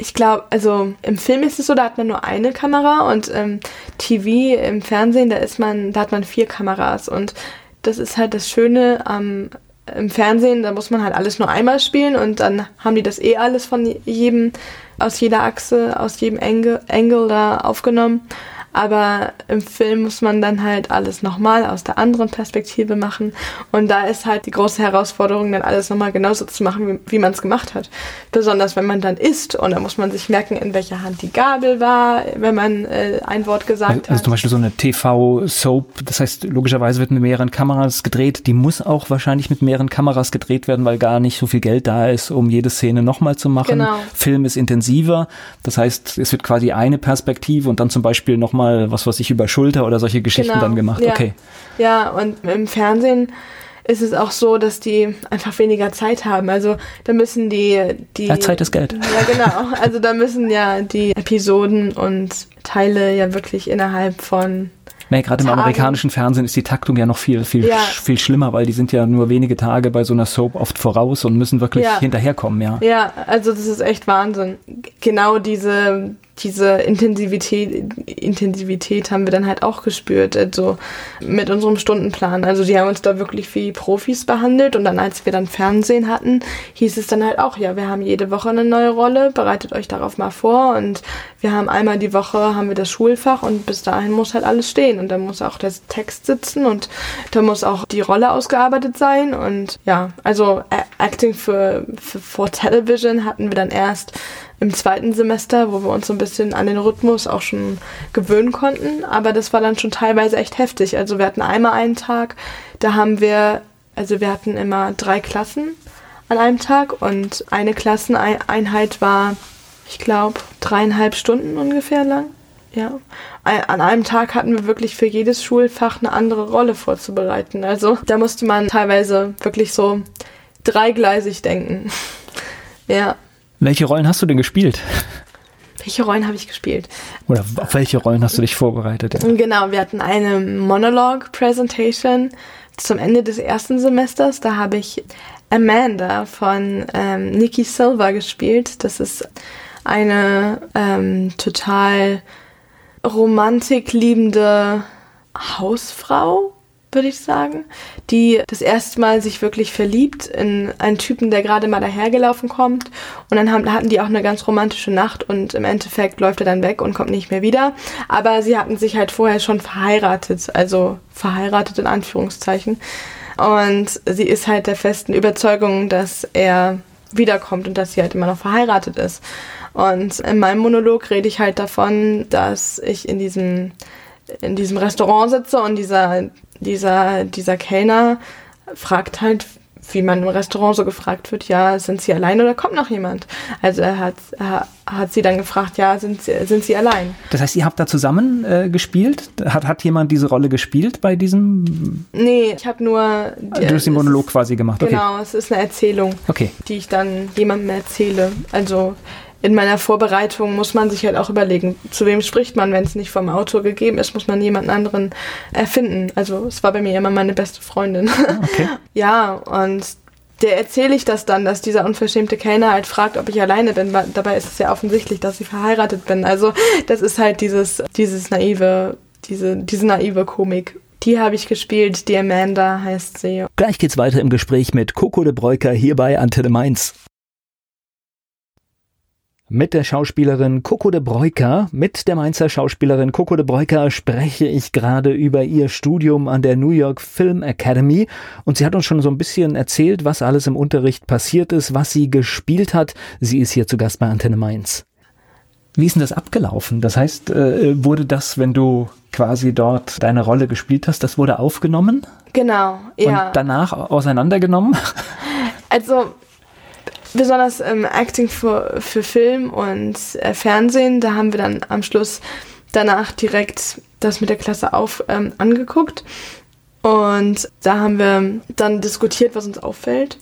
Ich glaube, also im Film ist es so, da hat man nur eine Kamera und ähm, TV im Fernsehen, da ist man, da hat man vier Kameras und das ist halt das Schöne am im Fernsehen, da muss man halt alles nur einmal spielen und dann haben die das eh alles von jedem aus jeder Achse, aus jedem Angle, Angle da aufgenommen. Aber im Film muss man dann halt alles nochmal aus der anderen Perspektive machen. Und da ist halt die große Herausforderung, dann alles nochmal genauso zu machen, wie, wie man es gemacht hat. Besonders wenn man dann isst und da muss man sich merken, in welcher Hand die Gabel war, wenn man äh, ein Wort gesagt also, hat. Also zum Beispiel so eine TV-Soap, das heißt, logischerweise wird mit mehreren Kameras gedreht. Die muss auch wahrscheinlich mit mehreren Kameras gedreht werden, weil gar nicht so viel Geld da ist, um jede Szene nochmal zu machen. Genau. Film ist intensiver. Das heißt, es wird quasi eine Perspektive und dann zum Beispiel nochmal, was weiß ich, über Schulter oder solche Geschichten genau. dann gemacht. Ja. Okay. Ja, und im Fernsehen ist es auch so, dass die einfach weniger Zeit haben. Also da müssen die, die ja, Zeit ist Geld. Ja, genau. Also da müssen ja die Episoden und Teile ja wirklich innerhalb von Nee, gerade im amerikanischen Fernsehen ist die Taktung ja noch viel, viel, ja. viel schlimmer, weil die sind ja nur wenige Tage bei so einer Soap oft voraus und müssen wirklich ja. hinterherkommen, ja. Ja, also das ist echt Wahnsinn. Genau diese, diese Intensivität, Intensivität haben wir dann halt auch gespürt, also mit unserem Stundenplan. Also die haben uns da wirklich wie Profis behandelt und dann, als wir dann Fernsehen hatten, hieß es dann halt auch, ja, wir haben jede Woche eine neue Rolle, bereitet euch darauf mal vor und wir haben einmal die Woche haben wir das Schulfach und bis dahin muss halt alles stehen und da muss auch der Text sitzen und da muss auch die Rolle ausgearbeitet sein und ja, also Acting für, für for Television hatten wir dann erst im zweiten Semester, wo wir uns so ein bisschen an den Rhythmus auch schon gewöhnen konnten. Aber das war dann schon teilweise echt heftig. Also wir hatten einmal einen Tag, da haben wir, also wir hatten immer drei Klassen an einem Tag und eine Klasseneinheit war, ich glaube, dreieinhalb Stunden ungefähr lang. Ja. An einem Tag hatten wir wirklich für jedes Schulfach eine andere Rolle vorzubereiten. Also da musste man teilweise wirklich so dreigleisig denken. *laughs* ja. Welche Rollen hast du denn gespielt? Welche Rollen habe ich gespielt? Oder auf welche Rollen hast du dich vorbereitet? Ja? Genau, wir hatten eine Monologue-Presentation zum Ende des ersten Semesters. Da habe ich Amanda von ähm, Nikki Silver gespielt. Das ist eine ähm, total romantikliebende Hausfrau, würde ich sagen, die das erste Mal sich wirklich verliebt in einen Typen, der gerade mal dahergelaufen kommt. Und dann haben, hatten die auch eine ganz romantische Nacht und im Endeffekt läuft er dann weg und kommt nicht mehr wieder. Aber sie hatten sich halt vorher schon verheiratet, also verheiratet in Anführungszeichen. Und sie ist halt der festen Überzeugung, dass er wiederkommt und dass sie halt immer noch verheiratet ist. Und in meinem Monolog rede ich halt davon, dass ich in diesem in diesem Restaurant sitze und dieser dieser, dieser Kellner fragt halt, wie man im Restaurant so gefragt wird, ja, sind Sie allein oder kommt noch jemand? Also er hat, er hat sie dann gefragt, ja, sind Sie, sind Sie allein? Das heißt, ihr habt da zusammen äh, gespielt? Hat, hat jemand diese Rolle gespielt bei diesem? Nee, ich habe nur... Die, du hast den Monolog quasi gemacht, okay. Genau, es ist eine Erzählung, okay. die ich dann jemandem erzähle. Also in meiner Vorbereitung muss man sich halt auch überlegen, zu wem spricht man, wenn es nicht vom Autor gegeben ist, muss man jemanden anderen erfinden. Also es war bei mir immer meine beste Freundin. Ah, okay. *laughs* ja, und der erzähle ich das dann, dass dieser unverschämte Kellner halt fragt, ob ich alleine bin. Dabei ist es ja offensichtlich, dass ich verheiratet bin. Also das ist halt dieses, dieses naive, diese, diese naive Komik. Die habe ich gespielt, die Amanda heißt sie. Gleich geht's weiter im Gespräch mit Coco de Breuker hier bei Antenne Mainz. Mit der Schauspielerin Coco de Breuker, mit der Mainzer Schauspielerin Coco de Breuker spreche ich gerade über ihr Studium an der New York Film Academy und sie hat uns schon so ein bisschen erzählt, was alles im Unterricht passiert ist, was sie gespielt hat. Sie ist hier zu Gast bei Antenne Mainz. Wie ist denn das abgelaufen? Das heißt, äh, wurde das, wenn du quasi dort deine Rolle gespielt hast, das wurde aufgenommen? Genau, ja. Und danach auseinandergenommen? Also besonders ähm, Acting für, für Film und äh, Fernsehen, da haben wir dann am Schluss danach direkt das mit der Klasse auf ähm, angeguckt. Und da haben wir dann diskutiert, was uns auffällt.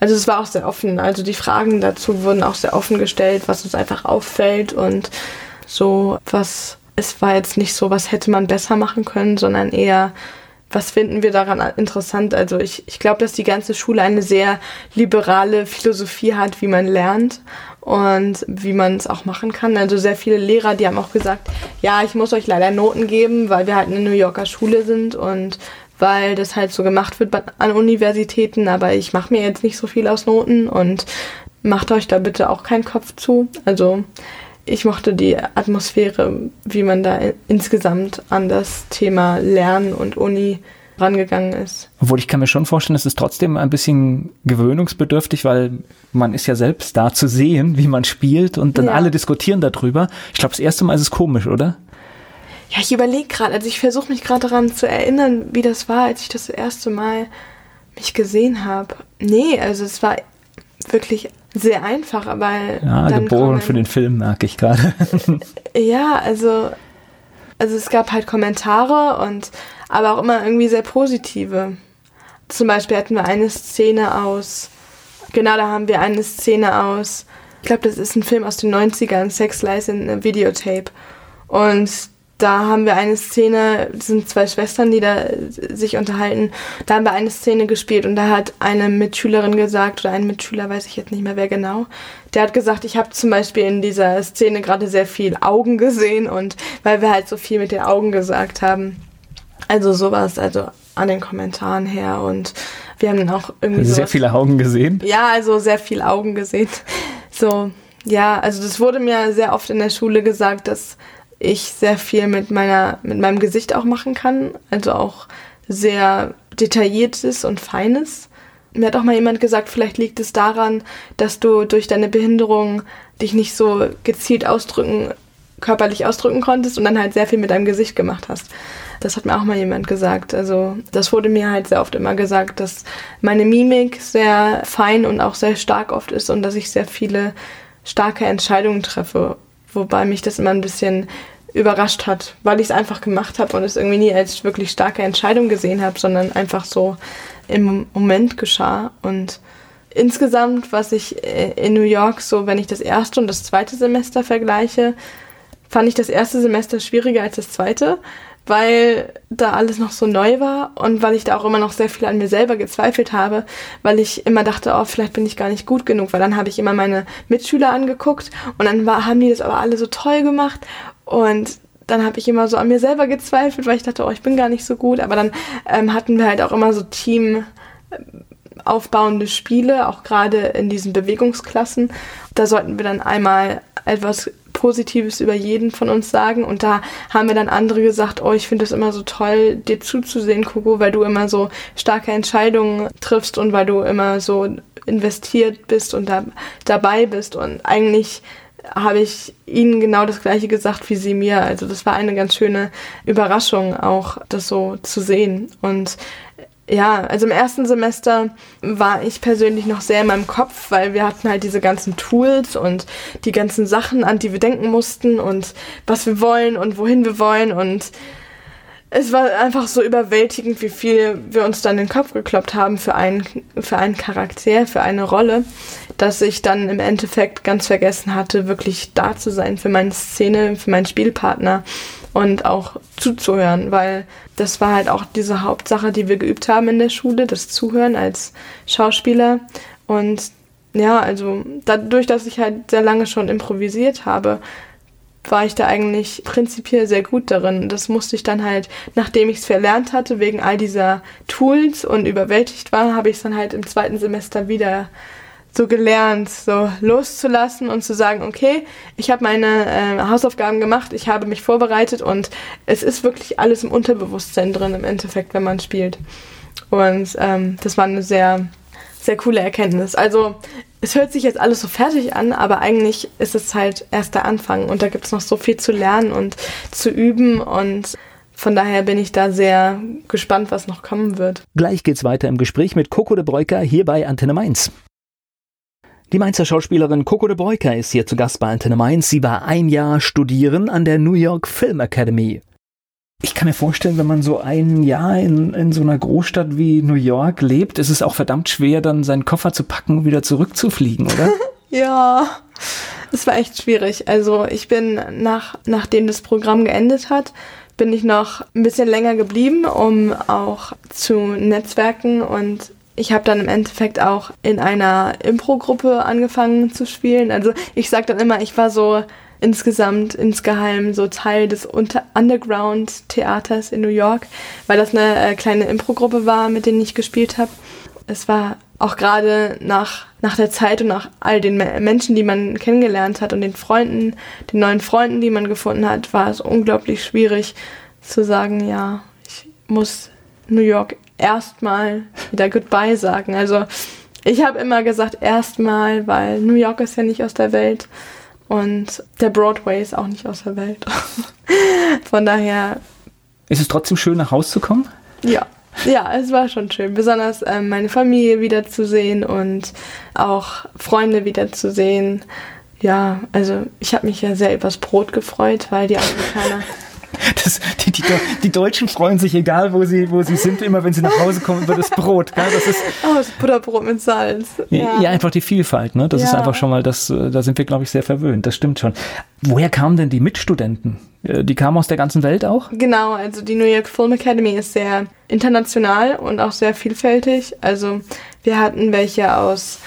Also es war auch sehr offen. Also die Fragen dazu wurden auch sehr offen gestellt, was uns einfach auffällt und so was. Es war jetzt nicht so, was hätte man besser machen können, sondern eher, was finden wir daran interessant? Also ich, ich glaube, dass die ganze Schule eine sehr liberale Philosophie hat, wie man lernt und wie man es auch machen kann. Also sehr viele Lehrer, die haben auch gesagt, ja, ich muss euch leider Noten geben, weil wir halt eine New Yorker Schule sind und weil das halt so gemacht wird an Universitäten, aber ich mache mir jetzt nicht so viel aus Noten und macht euch da bitte auch keinen Kopf zu. Also ich mochte die Atmosphäre, wie man da insgesamt an das Thema Lernen und Uni rangegangen ist. Obwohl ich kann mir schon vorstellen, es ist trotzdem ein bisschen gewöhnungsbedürftig, weil man ist ja selbst da zu sehen, wie man spielt und dann ja. alle diskutieren darüber. Ich glaube, das erste Mal ist es komisch, oder? Ja, ich überlege gerade, also ich versuche mich gerade daran zu erinnern, wie das war, als ich das erste Mal mich gesehen habe. Nee, also es war wirklich sehr einfach, weil. Ja, geboren für den Film, merke ich gerade. *laughs* ja, also, also es gab halt Kommentare und aber auch immer irgendwie sehr positive. Zum Beispiel hatten wir eine Szene aus, genau da haben wir eine Szene aus, ich glaube, das ist ein Film aus den 90ern, Sex Lies in a Videotape. Und da haben wir eine Szene, das sind zwei Schwestern, die da sich unterhalten. Da haben wir eine Szene gespielt und da hat eine Mitschülerin gesagt, oder ein Mitschüler, weiß ich jetzt nicht mehr wer genau, der hat gesagt, ich habe zum Beispiel in dieser Szene gerade sehr viel Augen gesehen und weil wir halt so viel mit den Augen gesagt haben. Also sowas, also an den Kommentaren her und wir haben dann auch irgendwie. Sehr viele Augen gesehen? Ja, also sehr viele Augen gesehen. So, ja, also das wurde mir sehr oft in der Schule gesagt, dass ich sehr viel mit meiner, mit meinem Gesicht auch machen kann. Also auch sehr detailliertes und feines. Mir hat auch mal jemand gesagt, vielleicht liegt es daran, dass du durch deine Behinderung dich nicht so gezielt ausdrücken, körperlich ausdrücken konntest und dann halt sehr viel mit deinem Gesicht gemacht hast. Das hat mir auch mal jemand gesagt. Also das wurde mir halt sehr oft immer gesagt, dass meine Mimik sehr fein und auch sehr stark oft ist und dass ich sehr viele starke Entscheidungen treffe wobei mich das immer ein bisschen überrascht hat, weil ich es einfach gemacht habe und es irgendwie nie als wirklich starke Entscheidung gesehen habe, sondern einfach so im Moment geschah. Und insgesamt, was ich äh, in New York so, wenn ich das erste und das zweite Semester vergleiche, fand ich das erste Semester schwieriger als das zweite, weil da alles noch so neu war und weil ich da auch immer noch sehr viel an mir selber gezweifelt habe, weil ich immer dachte, oh, vielleicht bin ich gar nicht gut genug, weil dann habe ich immer meine Mitschüler angeguckt und dann war, haben die das aber alle so toll gemacht und dann habe ich immer so an mir selber gezweifelt, weil ich dachte, oh, ich bin gar nicht so gut, aber dann ähm, hatten wir halt auch immer so Team aufbauende Spiele, auch gerade in diesen Bewegungsklassen. Da sollten wir dann einmal etwas Positives über jeden von uns sagen. Und da haben mir dann andere gesagt, oh, ich finde es immer so toll, dir zuzusehen, Coco, weil du immer so starke Entscheidungen triffst und weil du immer so investiert bist und da, dabei bist. Und eigentlich habe ich ihnen genau das gleiche gesagt wie sie mir. Also das war eine ganz schöne Überraschung auch, das so zu sehen. Und ja, also im ersten Semester war ich persönlich noch sehr in meinem Kopf, weil wir hatten halt diese ganzen Tools und die ganzen Sachen, an die wir denken mussten und was wir wollen und wohin wir wollen. Und es war einfach so überwältigend, wie viel wir uns dann in den Kopf gekloppt haben für einen, für einen Charakter, für eine Rolle, dass ich dann im Endeffekt ganz vergessen hatte, wirklich da zu sein für meine Szene, für meinen Spielpartner und auch zuzuhören, weil das war halt auch diese Hauptsache, die wir geübt haben in der Schule, das Zuhören als Schauspieler. Und ja, also dadurch, dass ich halt sehr lange schon improvisiert habe, war ich da eigentlich prinzipiell sehr gut darin. Das musste ich dann halt, nachdem ich es verlernt hatte, wegen all dieser Tools und überwältigt war, habe ich es dann halt im zweiten Semester wieder so gelernt, so loszulassen und zu sagen, okay, ich habe meine äh, Hausaufgaben gemacht, ich habe mich vorbereitet und es ist wirklich alles im Unterbewusstsein drin im Endeffekt, wenn man spielt. Und ähm, das war eine sehr, sehr coole Erkenntnis. Also es hört sich jetzt alles so fertig an, aber eigentlich ist es halt erst der Anfang und da gibt es noch so viel zu lernen und zu üben und von daher bin ich da sehr gespannt, was noch kommen wird. Gleich geht's weiter im Gespräch mit Coco de Breuker hier bei Antenne Mainz. Die Mainzer Schauspielerin Coco de Breuker ist hier zu Gast bei Antenne Mainz. Sie war ein Jahr studieren an der New York Film Academy. Ich kann mir vorstellen, wenn man so ein Jahr in, in so einer Großstadt wie New York lebt, ist es auch verdammt schwer, dann seinen Koffer zu packen und wieder zurückzufliegen, oder? *laughs* ja, es war echt schwierig. Also ich bin nach, nachdem das Programm geendet hat, bin ich noch ein bisschen länger geblieben, um auch zu netzwerken und ich habe dann im Endeffekt auch in einer Impro-Gruppe angefangen zu spielen. Also ich sage dann immer, ich war so insgesamt insgeheim so Teil des Underground-Theaters in New York, weil das eine äh, kleine Impro-Gruppe war, mit denen ich gespielt habe. Es war auch gerade nach, nach der Zeit und nach all den Menschen, die man kennengelernt hat und den Freunden, den neuen Freunden, die man gefunden hat, war es unglaublich schwierig zu sagen, ja, ich muss New York erstmal wieder Goodbye sagen. Also ich habe immer gesagt erstmal, weil New York ist ja nicht aus der Welt und der Broadway ist auch nicht aus der Welt. *laughs* Von daher. Ist es trotzdem schön, nach Hause zu kommen? Ja. Ja, es war schon schön. Besonders ähm, meine Familie wiederzusehen und auch Freunde wiederzusehen. Ja, also ich habe mich ja sehr übers Brot gefreut, weil die Amerikaner *laughs* Das, die, die, die, Deutschen freuen sich, egal wo sie, wo sie sind, immer wenn sie nach Hause kommen, über das Brot. Gell? Das ist, oh, das Butterbrot mit Salz. Ja. ja, einfach die Vielfalt. Ne? Das ja. ist einfach schon mal, das, da sind wir, glaube ich, sehr verwöhnt. Das stimmt schon. Woher kamen denn die Mitstudenten? Äh, die kamen aus der ganzen Welt auch? Genau, also die New York Film Academy ist sehr international und auch sehr vielfältig. Also wir hatten welche aus,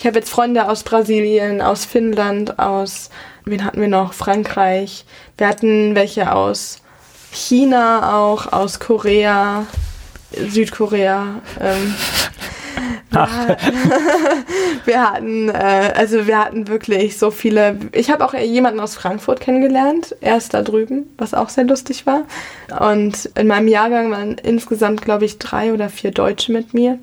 ich habe jetzt Freunde aus Brasilien, aus Finnland, aus, wen hatten wir noch? Frankreich. Wir hatten welche aus China auch, aus Korea, Südkorea. Ähm, *laughs* wir, *laughs* wir hatten, äh, also wir hatten wirklich so viele. Ich habe auch jemanden aus Frankfurt kennengelernt, erst da drüben, was auch sehr lustig war. Und in meinem Jahrgang waren insgesamt, glaube ich, drei oder vier Deutsche mit mir.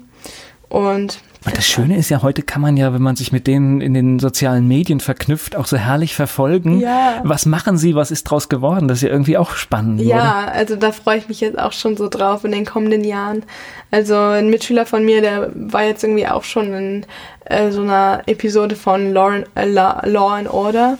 Und und das Schöne ist ja, heute kann man ja, wenn man sich mit denen in den sozialen Medien verknüpft, auch so herrlich verfolgen. Ja. Was machen sie, was ist draus geworden? Das ist ja irgendwie auch spannend. Ja, oder? also da freue ich mich jetzt auch schon so drauf in den kommenden Jahren. Also ein Mitschüler von mir, der war jetzt irgendwie auch schon in äh, so einer Episode von Law, äh, Law and Order.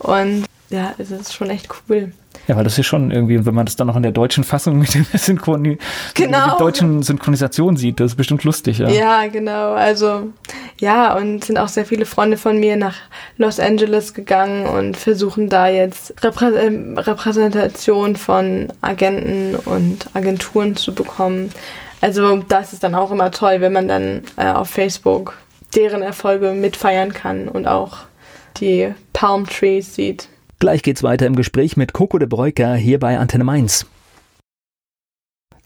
Und ja, es ist schon echt cool. Ja, weil das ist schon irgendwie, wenn man das dann noch in der deutschen Fassung mit der *laughs* Synchroni genau. der deutschen Synchronisation sieht, das ist bestimmt lustig, ja. Ja, genau. Also, ja, und sind auch sehr viele Freunde von mir nach Los Angeles gegangen und versuchen da jetzt Reprä ähm, Repräsentation von Agenten und Agenturen zu bekommen. Also, das ist dann auch immer toll, wenn man dann äh, auf Facebook deren Erfolge mitfeiern kann und auch die Palm Trees sieht. Gleich geht's weiter im Gespräch mit Coco de Breuker hier bei Antenne Mainz.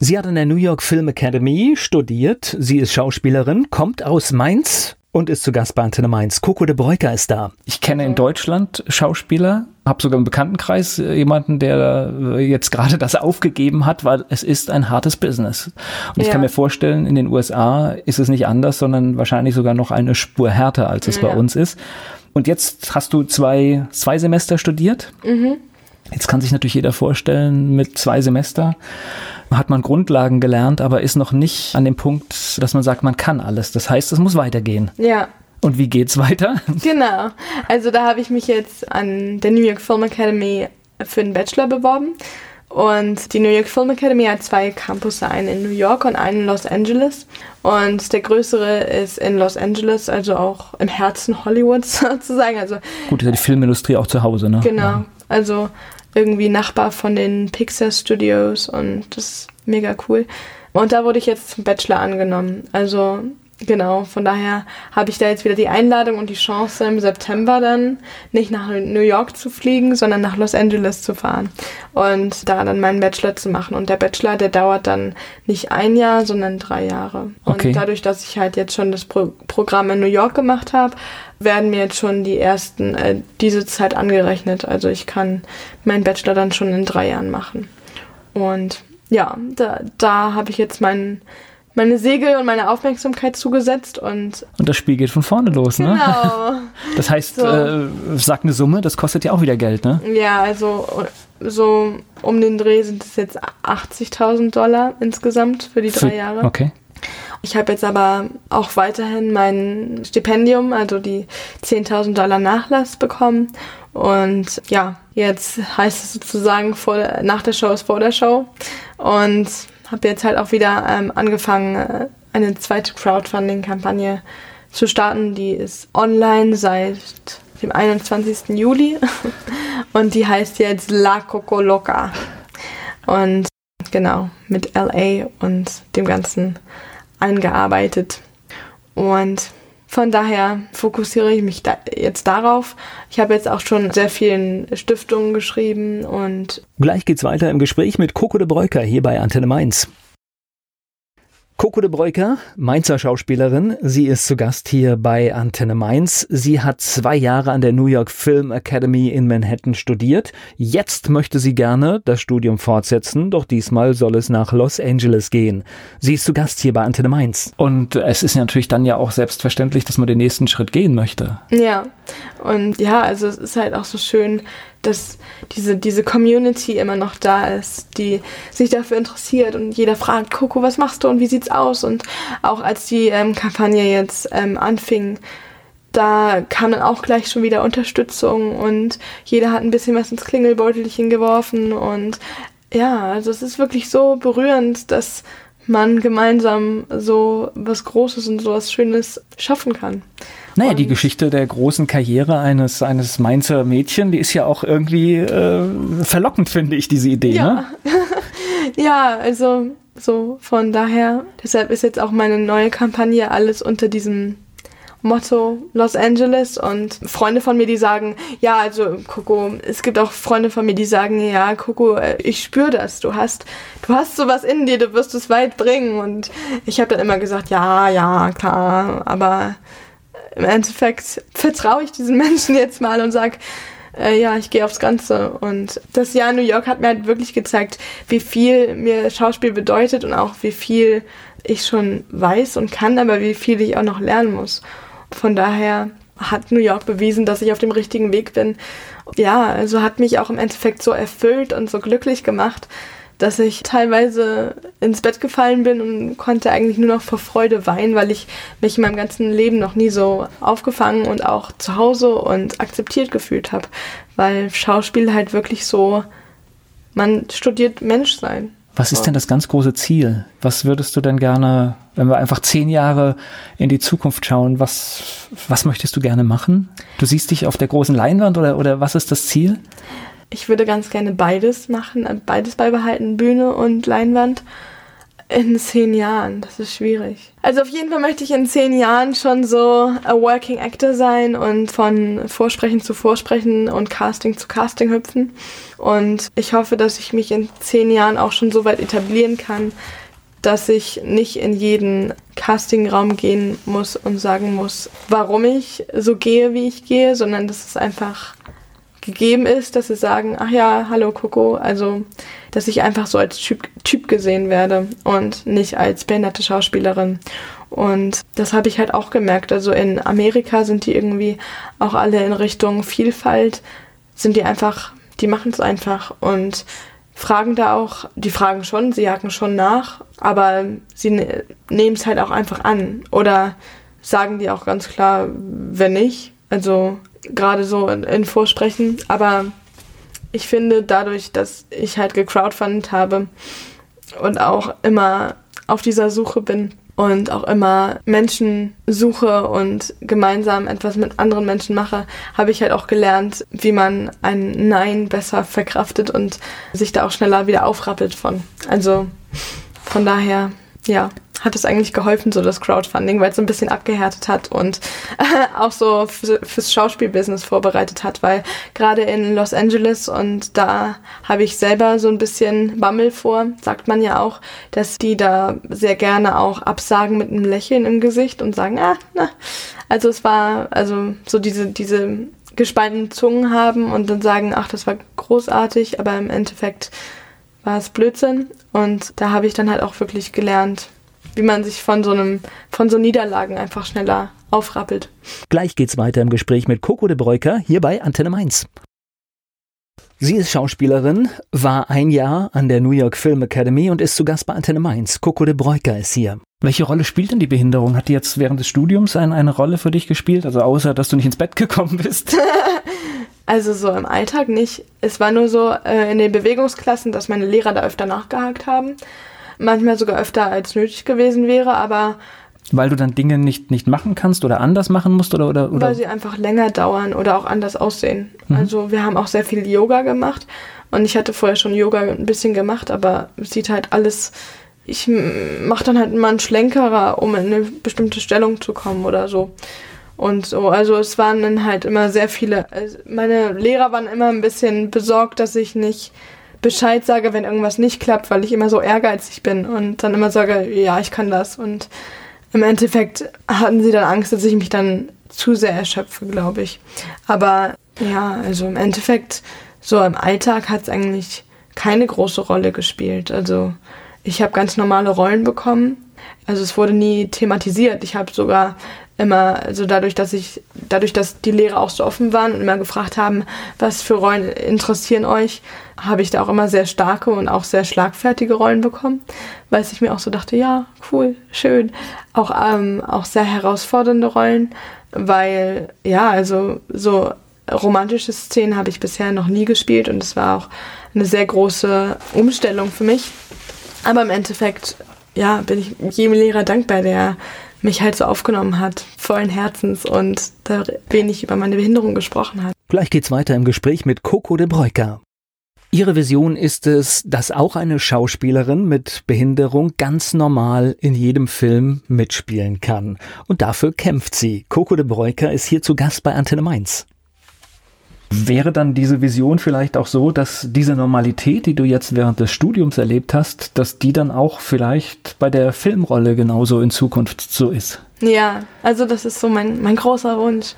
Sie hat an der New York Film Academy studiert. Sie ist Schauspielerin, kommt aus Mainz und ist zu Gast bei Antenne Mainz. Coco de Breuker ist da. Ich kenne in Deutschland Schauspieler, habe sogar im Bekanntenkreis äh, jemanden, der äh, jetzt gerade das aufgegeben hat, weil es ist ein hartes Business. Und ja. ich kann mir vorstellen, in den USA ist es nicht anders, sondern wahrscheinlich sogar noch eine Spur härter, als es ja. bei uns ist. Und jetzt hast du zwei, zwei Semester studiert. Mhm. Jetzt kann sich natürlich jeder vorstellen, mit zwei Semester hat man Grundlagen gelernt, aber ist noch nicht an dem Punkt, dass man sagt, man kann alles. Das heißt, es muss weitergehen. Ja. Und wie geht's weiter? *laughs* Genau. Also da habe ich mich jetzt an der New York Film Academy für den Bachelor beworben. Und die New York Film Academy hat zwei Campus, einen in New York und einen in Los Angeles. Und der größere ist in Los Angeles, also auch im Herzen Hollywoods *laughs* sozusagen. Also, Gut, ist ja die Filmindustrie auch zu Hause, ne? Genau. Ja. Also irgendwie Nachbar von den Pixar Studios und das ist mega cool. Und da wurde ich jetzt zum Bachelor angenommen. Also Genau, von daher habe ich da jetzt wieder die Einladung und die Chance im September dann nicht nach New York zu fliegen, sondern nach Los Angeles zu fahren und da dann meinen Bachelor zu machen. Und der Bachelor, der dauert dann nicht ein Jahr, sondern drei Jahre. Okay. Und dadurch, dass ich halt jetzt schon das Pro Programm in New York gemacht habe, werden mir jetzt schon die ersten, äh, diese Zeit angerechnet. Also ich kann meinen Bachelor dann schon in drei Jahren machen. Und ja, da, da habe ich jetzt meinen meine Segel und meine Aufmerksamkeit zugesetzt und. Und das Spiel geht von vorne los, ne? Genau. *laughs* Das heißt, so. äh, sag eine Summe, das kostet ja auch wieder Geld, ne? Ja, also so um den Dreh sind es jetzt 80.000 Dollar insgesamt für die drei für, Jahre. Okay. Ich habe jetzt aber auch weiterhin mein Stipendium, also die 10.000 Dollar Nachlass bekommen. Und ja, jetzt heißt es sozusagen, vor, nach der Show ist vor der Show. Und habe jetzt halt auch wieder ähm, angefangen, äh, eine zweite Crowdfunding-Kampagne zu starten. Die ist online seit dem 21. Juli *laughs* und die heißt jetzt La Coco Loca. Und genau, mit LA und dem Ganzen eingearbeitet. Und von daher fokussiere ich mich da jetzt darauf. Ich habe jetzt auch schon sehr vielen Stiftungen geschrieben und. Gleich geht's weiter im Gespräch mit Coco de Breuker hier bei Antenne Mainz. Coco de Breuker, Mainzer Schauspielerin. Sie ist zu Gast hier bei Antenne Mainz. Sie hat zwei Jahre an der New York Film Academy in Manhattan studiert. Jetzt möchte sie gerne das Studium fortsetzen, doch diesmal soll es nach Los Angeles gehen. Sie ist zu Gast hier bei Antenne Mainz. Und es ist natürlich dann ja auch selbstverständlich, dass man den nächsten Schritt gehen möchte. Ja, und ja, also es ist halt auch so schön, dass diese, diese Community immer noch da ist, die sich dafür interessiert und jeder fragt, Coco, was machst du und wie sieht's aus? Und auch als die ähm, Kampagne jetzt ähm, anfing, da kam dann auch gleich schon wieder Unterstützung und jeder hat ein bisschen was ins Klingelbeutelchen geworfen und ja, also es ist wirklich so berührend, dass man gemeinsam so was Großes und so was Schönes schaffen kann. Naja, die Geschichte der großen Karriere eines, eines Mainzer Mädchen, die ist ja auch irgendwie äh, verlockend, finde ich, diese Idee. Ja. Ne? *laughs* ja, also so von daher. Deshalb ist jetzt auch meine neue Kampagne alles unter diesem Motto Los Angeles und Freunde von mir, die sagen, ja, also Coco, es gibt auch Freunde von mir, die sagen, ja, Coco, äh, ich spüre das, du hast, du hast sowas in dir, du wirst es weit bringen und ich habe dann immer gesagt, ja, ja, klar, aber im Endeffekt vertraue ich diesen Menschen jetzt mal und sage, äh, ja, ich gehe aufs Ganze. Und das Jahr in New York hat mir halt wirklich gezeigt, wie viel mir Schauspiel bedeutet und auch wie viel ich schon weiß und kann, aber wie viel ich auch noch lernen muss. Von daher hat New York bewiesen, dass ich auf dem richtigen Weg bin. Ja, also hat mich auch im Endeffekt so erfüllt und so glücklich gemacht, dass ich teilweise ins Bett gefallen bin und konnte eigentlich nur noch vor Freude weinen, weil ich mich in meinem ganzen Leben noch nie so aufgefangen und auch zu Hause und akzeptiert gefühlt habe, weil Schauspiel halt wirklich so, man studiert Menschsein. Was ist denn das ganz große Ziel? Was würdest du denn gerne, wenn wir einfach zehn Jahre in die Zukunft schauen, was, was möchtest du gerne machen? Du siehst dich auf der großen Leinwand oder, oder was ist das Ziel? Ich würde ganz gerne beides machen, äh, beides beibehalten, Bühne und Leinwand. In zehn Jahren, das ist schwierig. Also auf jeden Fall möchte ich in zehn Jahren schon so a working actor sein und von Vorsprechen zu Vorsprechen und Casting zu Casting hüpfen. Und ich hoffe, dass ich mich in zehn Jahren auch schon so weit etablieren kann, dass ich nicht in jeden Castingraum gehen muss und sagen muss, warum ich so gehe, wie ich gehe, sondern dass es einfach gegeben ist, dass sie sagen, ach ja, hallo Coco, also dass ich einfach so als Typ, typ gesehen werde und nicht als behinderte Schauspielerin. Und das habe ich halt auch gemerkt. Also in Amerika sind die irgendwie auch alle in Richtung Vielfalt, sind die einfach, die machen es einfach und fragen da auch, die fragen schon, sie jagen schon nach, aber sie ne, nehmen es halt auch einfach an. Oder sagen die auch ganz klar, wenn nicht. Also gerade so in, in Vorsprechen. Aber ich finde, dadurch, dass ich halt gecrowdfundet habe und auch immer auf dieser Suche bin und auch immer Menschen suche und gemeinsam etwas mit anderen Menschen mache, habe ich halt auch gelernt, wie man ein Nein besser verkraftet und sich da auch schneller wieder aufrappelt von. Also von daher, ja hat es eigentlich geholfen, so das Crowdfunding, weil es so ein bisschen abgehärtet hat und äh, *laughs* auch so fürs Schauspielbusiness vorbereitet hat, weil gerade in Los Angeles und da habe ich selber so ein bisschen Bammel vor, sagt man ja auch, dass die da sehr gerne auch absagen mit einem Lächeln im Gesicht und sagen, ah, na. Also es war, also so diese, diese gespaltenen Zungen haben und dann sagen, ach, das war großartig, aber im Endeffekt war es Blödsinn. Und da habe ich dann halt auch wirklich gelernt, wie man sich von so einem, von so Niederlagen einfach schneller aufrappelt. Gleich geht's weiter im Gespräch mit Coco de Breuker hier bei Antenne Mainz. Sie ist Schauspielerin, war ein Jahr an der New York Film Academy und ist zu Gast bei Antenne Mainz. Coco de Breuker ist hier. Welche Rolle spielt denn die Behinderung? Hat die jetzt während des Studiums eine, eine Rolle für dich gespielt? Also außer, dass du nicht ins Bett gekommen bist? *laughs* *laughs* also so im Alltag nicht. Es war nur so äh, in den Bewegungsklassen, dass meine Lehrer da öfter nachgehakt haben manchmal sogar öfter als nötig gewesen wäre, aber weil du dann Dinge nicht, nicht machen kannst oder anders machen musst oder, oder, oder? Weil sie einfach länger dauern oder auch anders aussehen. Mhm. Also wir haben auch sehr viel Yoga gemacht und ich hatte vorher schon Yoga ein bisschen gemacht, aber es sieht halt alles, ich mache dann halt immer einen Schlenkerer, um in eine bestimmte Stellung zu kommen oder so. Und so, also es waren dann halt immer sehr viele, also meine Lehrer waren immer ein bisschen besorgt, dass ich nicht Bescheid sage, wenn irgendwas nicht klappt, weil ich immer so ehrgeizig bin und dann immer sage, ja, ich kann das. Und im Endeffekt hatten sie dann Angst, dass ich mich dann zu sehr erschöpfe, glaube ich. Aber ja, also im Endeffekt, so im Alltag hat es eigentlich keine große Rolle gespielt. Also ich habe ganz normale Rollen bekommen. Also es wurde nie thematisiert. Ich habe sogar immer, also dadurch, dass ich, dadurch, dass die Lehrer auch so offen waren und immer gefragt haben, was für Rollen interessieren euch, habe ich da auch immer sehr starke und auch sehr schlagfertige Rollen bekommen, weil ich mir auch so dachte, ja, cool, schön. Auch, ähm, auch sehr herausfordernde Rollen, weil, ja, also so romantische Szenen habe ich bisher noch nie gespielt und es war auch eine sehr große Umstellung für mich. Aber im Endeffekt, ja, bin ich jedem Lehrer dankbar, der mich halt so aufgenommen hat, vollen Herzens und da wenig über meine Behinderung gesprochen hat. Gleich geht's weiter im Gespräch mit Coco de Breuker. Ihre Vision ist es, dass auch eine Schauspielerin mit Behinderung ganz normal in jedem Film mitspielen kann. Und dafür kämpft sie. Coco de Breuker ist hier zu Gast bei Antenne Mainz. Wäre dann diese Vision vielleicht auch so, dass diese Normalität, die du jetzt während des Studiums erlebt hast, dass die dann auch vielleicht bei der Filmrolle genauso in Zukunft so ist? Ja, also das ist so mein, mein großer Wunsch,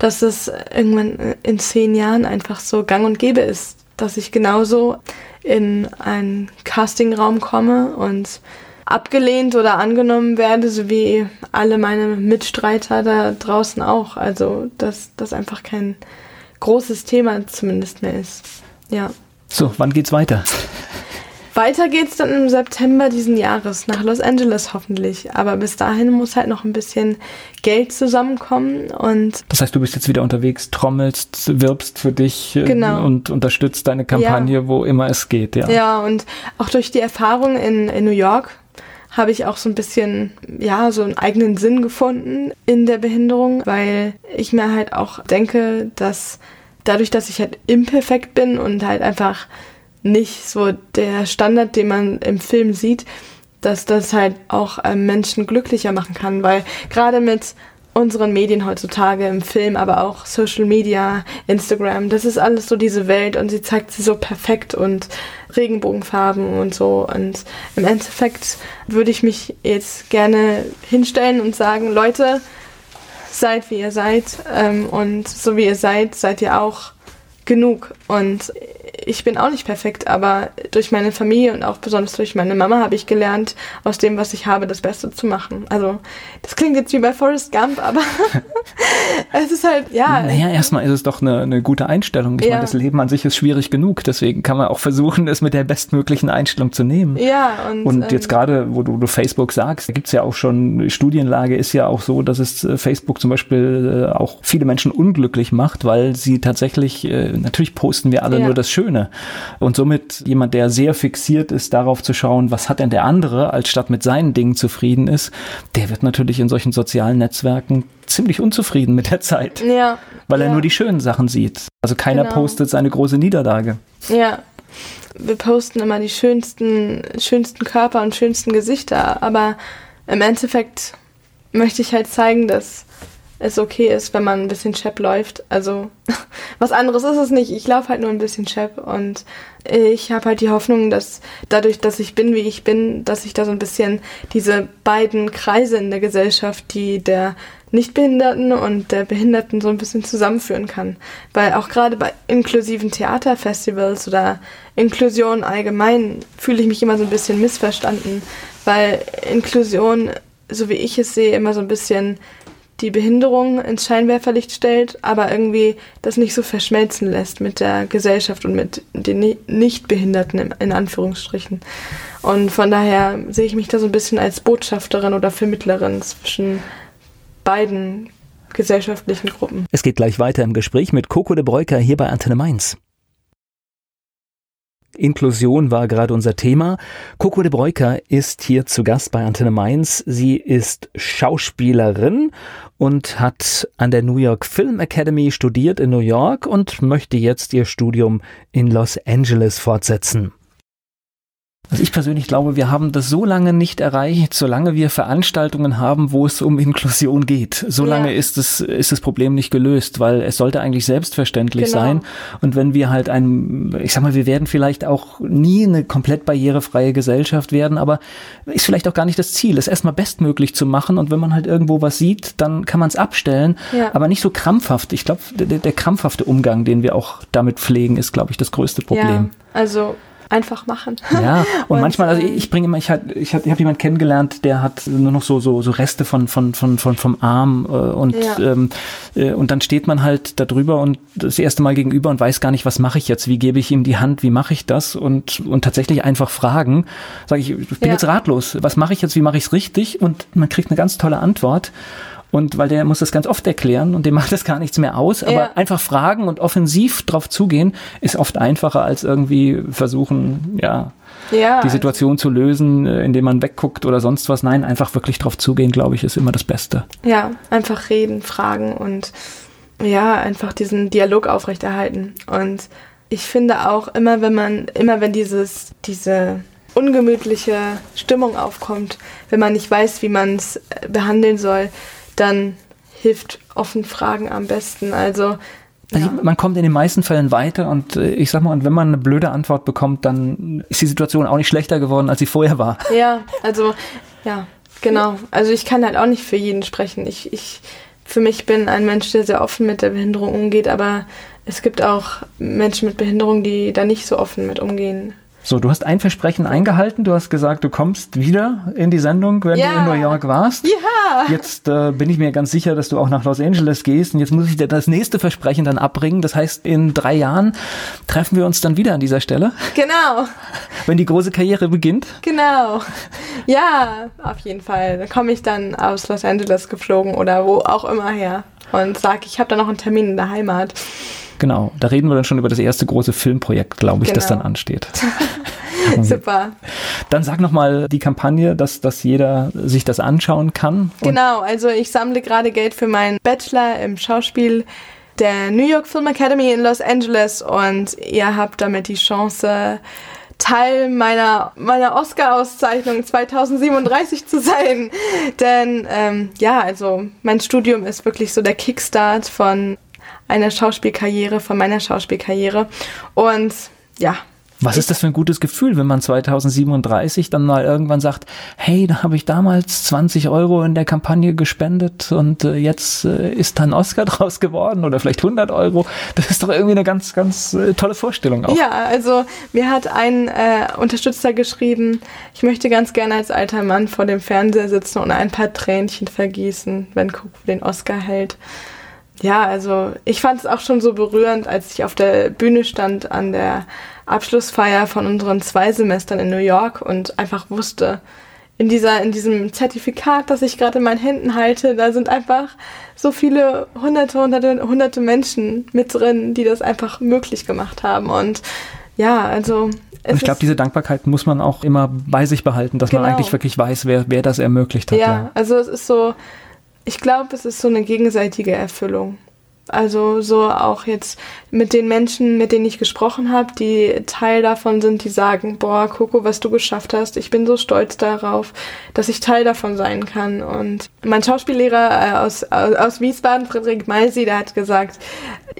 dass es irgendwann in zehn Jahren einfach so gang und gäbe ist, dass ich genauso in einen Castingraum komme und abgelehnt oder angenommen werde, so wie alle meine Mitstreiter da draußen auch. Also, dass das einfach kein großes Thema zumindest mehr ist. Ja. So, wann geht's weiter? Weiter geht's dann im September diesen Jahres nach Los Angeles hoffentlich. Aber bis dahin muss halt noch ein bisschen Geld zusammenkommen und. Das heißt, du bist jetzt wieder unterwegs, trommelst, wirbst für dich äh, genau. und unterstützt deine Kampagne, ja. wo immer es geht, ja. Ja, und auch durch die Erfahrung in, in New York habe ich auch so ein bisschen, ja, so einen eigenen Sinn gefunden in der Behinderung, weil ich mir halt auch denke, dass dadurch, dass ich halt imperfekt bin und halt einfach nicht so der Standard, den man im Film sieht, dass das halt auch ähm, Menschen glücklicher machen kann, weil gerade mit unseren Medien heutzutage im Film, aber auch Social Media, Instagram, das ist alles so diese Welt und sie zeigt sie so perfekt und Regenbogenfarben und so. Und im Endeffekt würde ich mich jetzt gerne hinstellen und sagen, Leute, seid wie ihr seid ähm, und so wie ihr seid, seid ihr auch genug. Und ich bin auch nicht perfekt, aber durch meine Familie und auch besonders durch meine Mama habe ich gelernt, aus dem, was ich habe, das Beste zu machen. Also, das klingt jetzt wie bei Forrest Gump, aber *laughs* *laughs* es ist halt, ja. Naja, erstmal ist es doch eine, eine gute Einstellung. Ich ja. meine, das Leben an sich ist schwierig genug, deswegen kann man auch versuchen, es mit der bestmöglichen Einstellung zu nehmen. Ja, und. Und ähm, jetzt gerade, wo du, du Facebook sagst, da gibt es ja auch schon, Studienlage ist ja auch so, dass es äh, Facebook zum Beispiel äh, auch viele Menschen unglücklich macht, weil sie tatsächlich, äh, natürlich posten wir alle ja. nur das Schöne. Und somit jemand, der sehr fixiert ist, darauf zu schauen, was hat denn der andere, als statt mit seinen Dingen zufrieden ist, der wird natürlich in solchen sozialen Netzwerken ziemlich unzufrieden mit der Zeit. Ja. Weil ja. er nur die schönen Sachen sieht. Also keiner genau. postet seine große Niederlage. Ja. Wir posten immer die schönsten, schönsten Körper und schönsten Gesichter, aber im Endeffekt möchte ich halt zeigen, dass es okay ist, wenn man ein bisschen Chap läuft. Also *laughs* was anderes ist es nicht. Ich laufe halt nur ein bisschen Chap und ich habe halt die Hoffnung, dass dadurch, dass ich bin, wie ich bin, dass ich da so ein bisschen diese beiden Kreise in der Gesellschaft, die der Nichtbehinderten und der Behinderten so ein bisschen zusammenführen kann. Weil auch gerade bei inklusiven Theaterfestivals oder Inklusion allgemein fühle ich mich immer so ein bisschen missverstanden, weil Inklusion, so wie ich es sehe, immer so ein bisschen die Behinderung ins Scheinwerferlicht stellt, aber irgendwie das nicht so verschmelzen lässt mit der Gesellschaft und mit den Nichtbehinderten in Anführungsstrichen. Und von daher sehe ich mich da so ein bisschen als Botschafterin oder Vermittlerin zwischen beiden gesellschaftlichen Gruppen. Es geht gleich weiter im Gespräch mit Coco de Breuker hier bei Antenne Mainz. Inklusion war gerade unser Thema. Coco de Breuker ist hier zu Gast bei Antenne Mainz. Sie ist Schauspielerin und hat an der New York Film Academy studiert in New York und möchte jetzt ihr Studium in Los Angeles fortsetzen. Also ich persönlich glaube, wir haben das so lange nicht erreicht, solange wir Veranstaltungen haben, wo es um Inklusion geht. Solange ja. ist, es, ist das Problem nicht gelöst, weil es sollte eigentlich selbstverständlich genau. sein. Und wenn wir halt ein, ich sag mal, wir werden vielleicht auch nie eine komplett barrierefreie Gesellschaft werden, aber ist vielleicht auch gar nicht das Ziel, es erstmal bestmöglich zu machen. Und wenn man halt irgendwo was sieht, dann kann man es abstellen, ja. aber nicht so krampfhaft. Ich glaube, der, der krampfhafte Umgang, den wir auch damit pflegen, ist, glaube ich, das größte Problem. Ja, also einfach machen. Ja, *laughs* und, und manchmal, also ich bringe immer, ich habe ich hab, ich hab jemanden kennengelernt, der hat nur noch so, so, so Reste von, von, von, von, vom Arm äh, und, ja. ähm, äh, und dann steht man halt da drüber und das erste Mal gegenüber und weiß gar nicht, was mache ich jetzt, wie gebe ich ihm die Hand, wie mache ich das? Und, und tatsächlich einfach fragen, sage ich, ich bin ja. jetzt ratlos, was mache ich jetzt, wie mache ich es richtig? Und man kriegt eine ganz tolle Antwort und weil der muss das ganz oft erklären und dem *laughs* macht das gar nichts mehr aus. Aber ja. einfach fragen und offensiv drauf zugehen, ist oft einfacher als irgendwie versuchen, ja, ja, die Situation zu lösen, äh, indem man wegguckt oder sonst was. Nein, einfach wirklich drauf zugehen, glaube ich, ist immer das Beste. Ja, einfach reden, fragen und ja, einfach diesen Dialog aufrechterhalten. Und ich finde auch immer, wenn man, immer wenn dieses, diese ungemütliche Stimmung aufkommt, wenn man nicht weiß, wie man es äh, behandeln soll, dann hilft offen Fragen am besten. Also ja. Man kommt in den meisten Fällen weiter und äh, ich sag mal, und wenn man eine blöde Antwort bekommt, dann ist die Situation auch nicht schlechter geworden, als sie vorher war. *laughs* Ja, also ja, genau. Also ich kann halt auch nicht für jeden sprechen. Ich, ich für mich bin ein Mensch, der sehr offen mit der Behinderung umgeht, aber es gibt auch Menschen mit Behinderung, die da nicht so offen mit umgehen. So, du hast ein Versprechen eingehalten. Du hast gesagt, du kommst wieder in die Sendung, wenn ja. du in New York warst. Ja. Jetzt äh, bin ich mir ganz sicher, dass du auch nach Los Angeles gehst. Und jetzt muss ich dir das nächste Versprechen dann abbringen. Das heißt, in drei Jahren treffen wir uns dann wieder an dieser Stelle. Genau. *laughs* Wenn die große Karriere beginnt. Genau. Ja, auf jeden Fall. Da komme ich dann aus Los Angeles geflogen oder wo auch immer her und sage, ich habe da noch einen Termin in der Heimat. Genau, da reden wir dann schon über das erste große Filmprojekt, glaube ich, genau. das dann ansteht. *laughs* Super. Dann sag nochmal die Kampagne, dass, dass jeder sich das anschauen kann. Genau, also ich sammle gerade Geld für meinen Bachelor im Schauspiel der New York Film Academy in Los Angeles und ihr habt damit die Chance, Teil meiner, meiner Oscar-Auszeichnung 2037 zu sein. Denn ähm, ja, also mein Studium ist wirklich so der Kickstart von einer Schauspielkarriere, von meiner Schauspielkarriere. Und ja, was ist das für ein gutes Gefühl, wenn man 2037 dann mal irgendwann sagt, hey, da habe ich damals 20 Euro in der Kampagne gespendet und äh, jetzt äh, ist dann Oscar *laughs* draus geworden oder vielleicht 100 Euro. Das ist doch irgendwie eine ganz, ganz äh, tolle Vorstellung auch. Ja, also mir hat ein äh, Unterstützer geschrieben, ich möchte ganz gerne als alter Mann vor dem Fernseher sitzen und ein paar Tränchen vergießen, wenn Cook den Oscar hält. Ja, also ich fand es auch schon so berührend, als ich auf der Bühne stand an der Abschlussfeier von unseren zwei Semestern in New York und einfach wusste, in dieser, in diesem Zertifikat, das ich gerade in meinen Händen halte, da sind einfach so viele hunderte, hunderte, hunderte Menschen mit drin, die das einfach möglich gemacht haben. Und ja, also. Und ich glaube, diese Dankbarkeit muss man auch immer bei sich behalten, dass genau. man eigentlich wirklich weiß, wer, wer das ermöglicht hat. Ja, ja, also es ist so, ich glaube, es ist so eine gegenseitige Erfüllung. Also so auch jetzt mit den Menschen, mit denen ich gesprochen habe, die Teil davon sind, die sagen, boah, Coco, was du geschafft hast, ich bin so stolz darauf, dass ich Teil davon sein kann. Und mein Schauspiellehrer äh, aus, aus, aus Wiesbaden, Friedrich Meisi, der hat gesagt,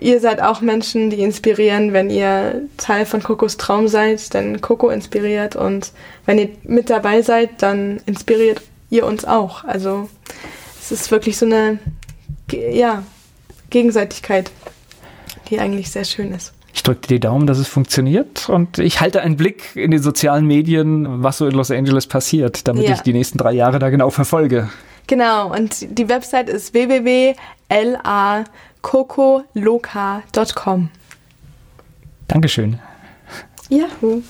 ihr seid auch Menschen, die inspirieren, wenn ihr Teil von Cocos Traum seid, denn Coco inspiriert und wenn ihr mit dabei seid, dann inspiriert ihr uns auch. Also es ist wirklich so eine, ja, Gegenseitigkeit, die eigentlich sehr schön ist. Ich drücke dir die Daumen, dass es funktioniert und ich halte einen Blick in den sozialen Medien, was so in Los Angeles passiert, damit ja. ich die nächsten drei Jahre da genau verfolge. Genau, und die Website ist www.lacocoloca.com. Dankeschön. Yahoo.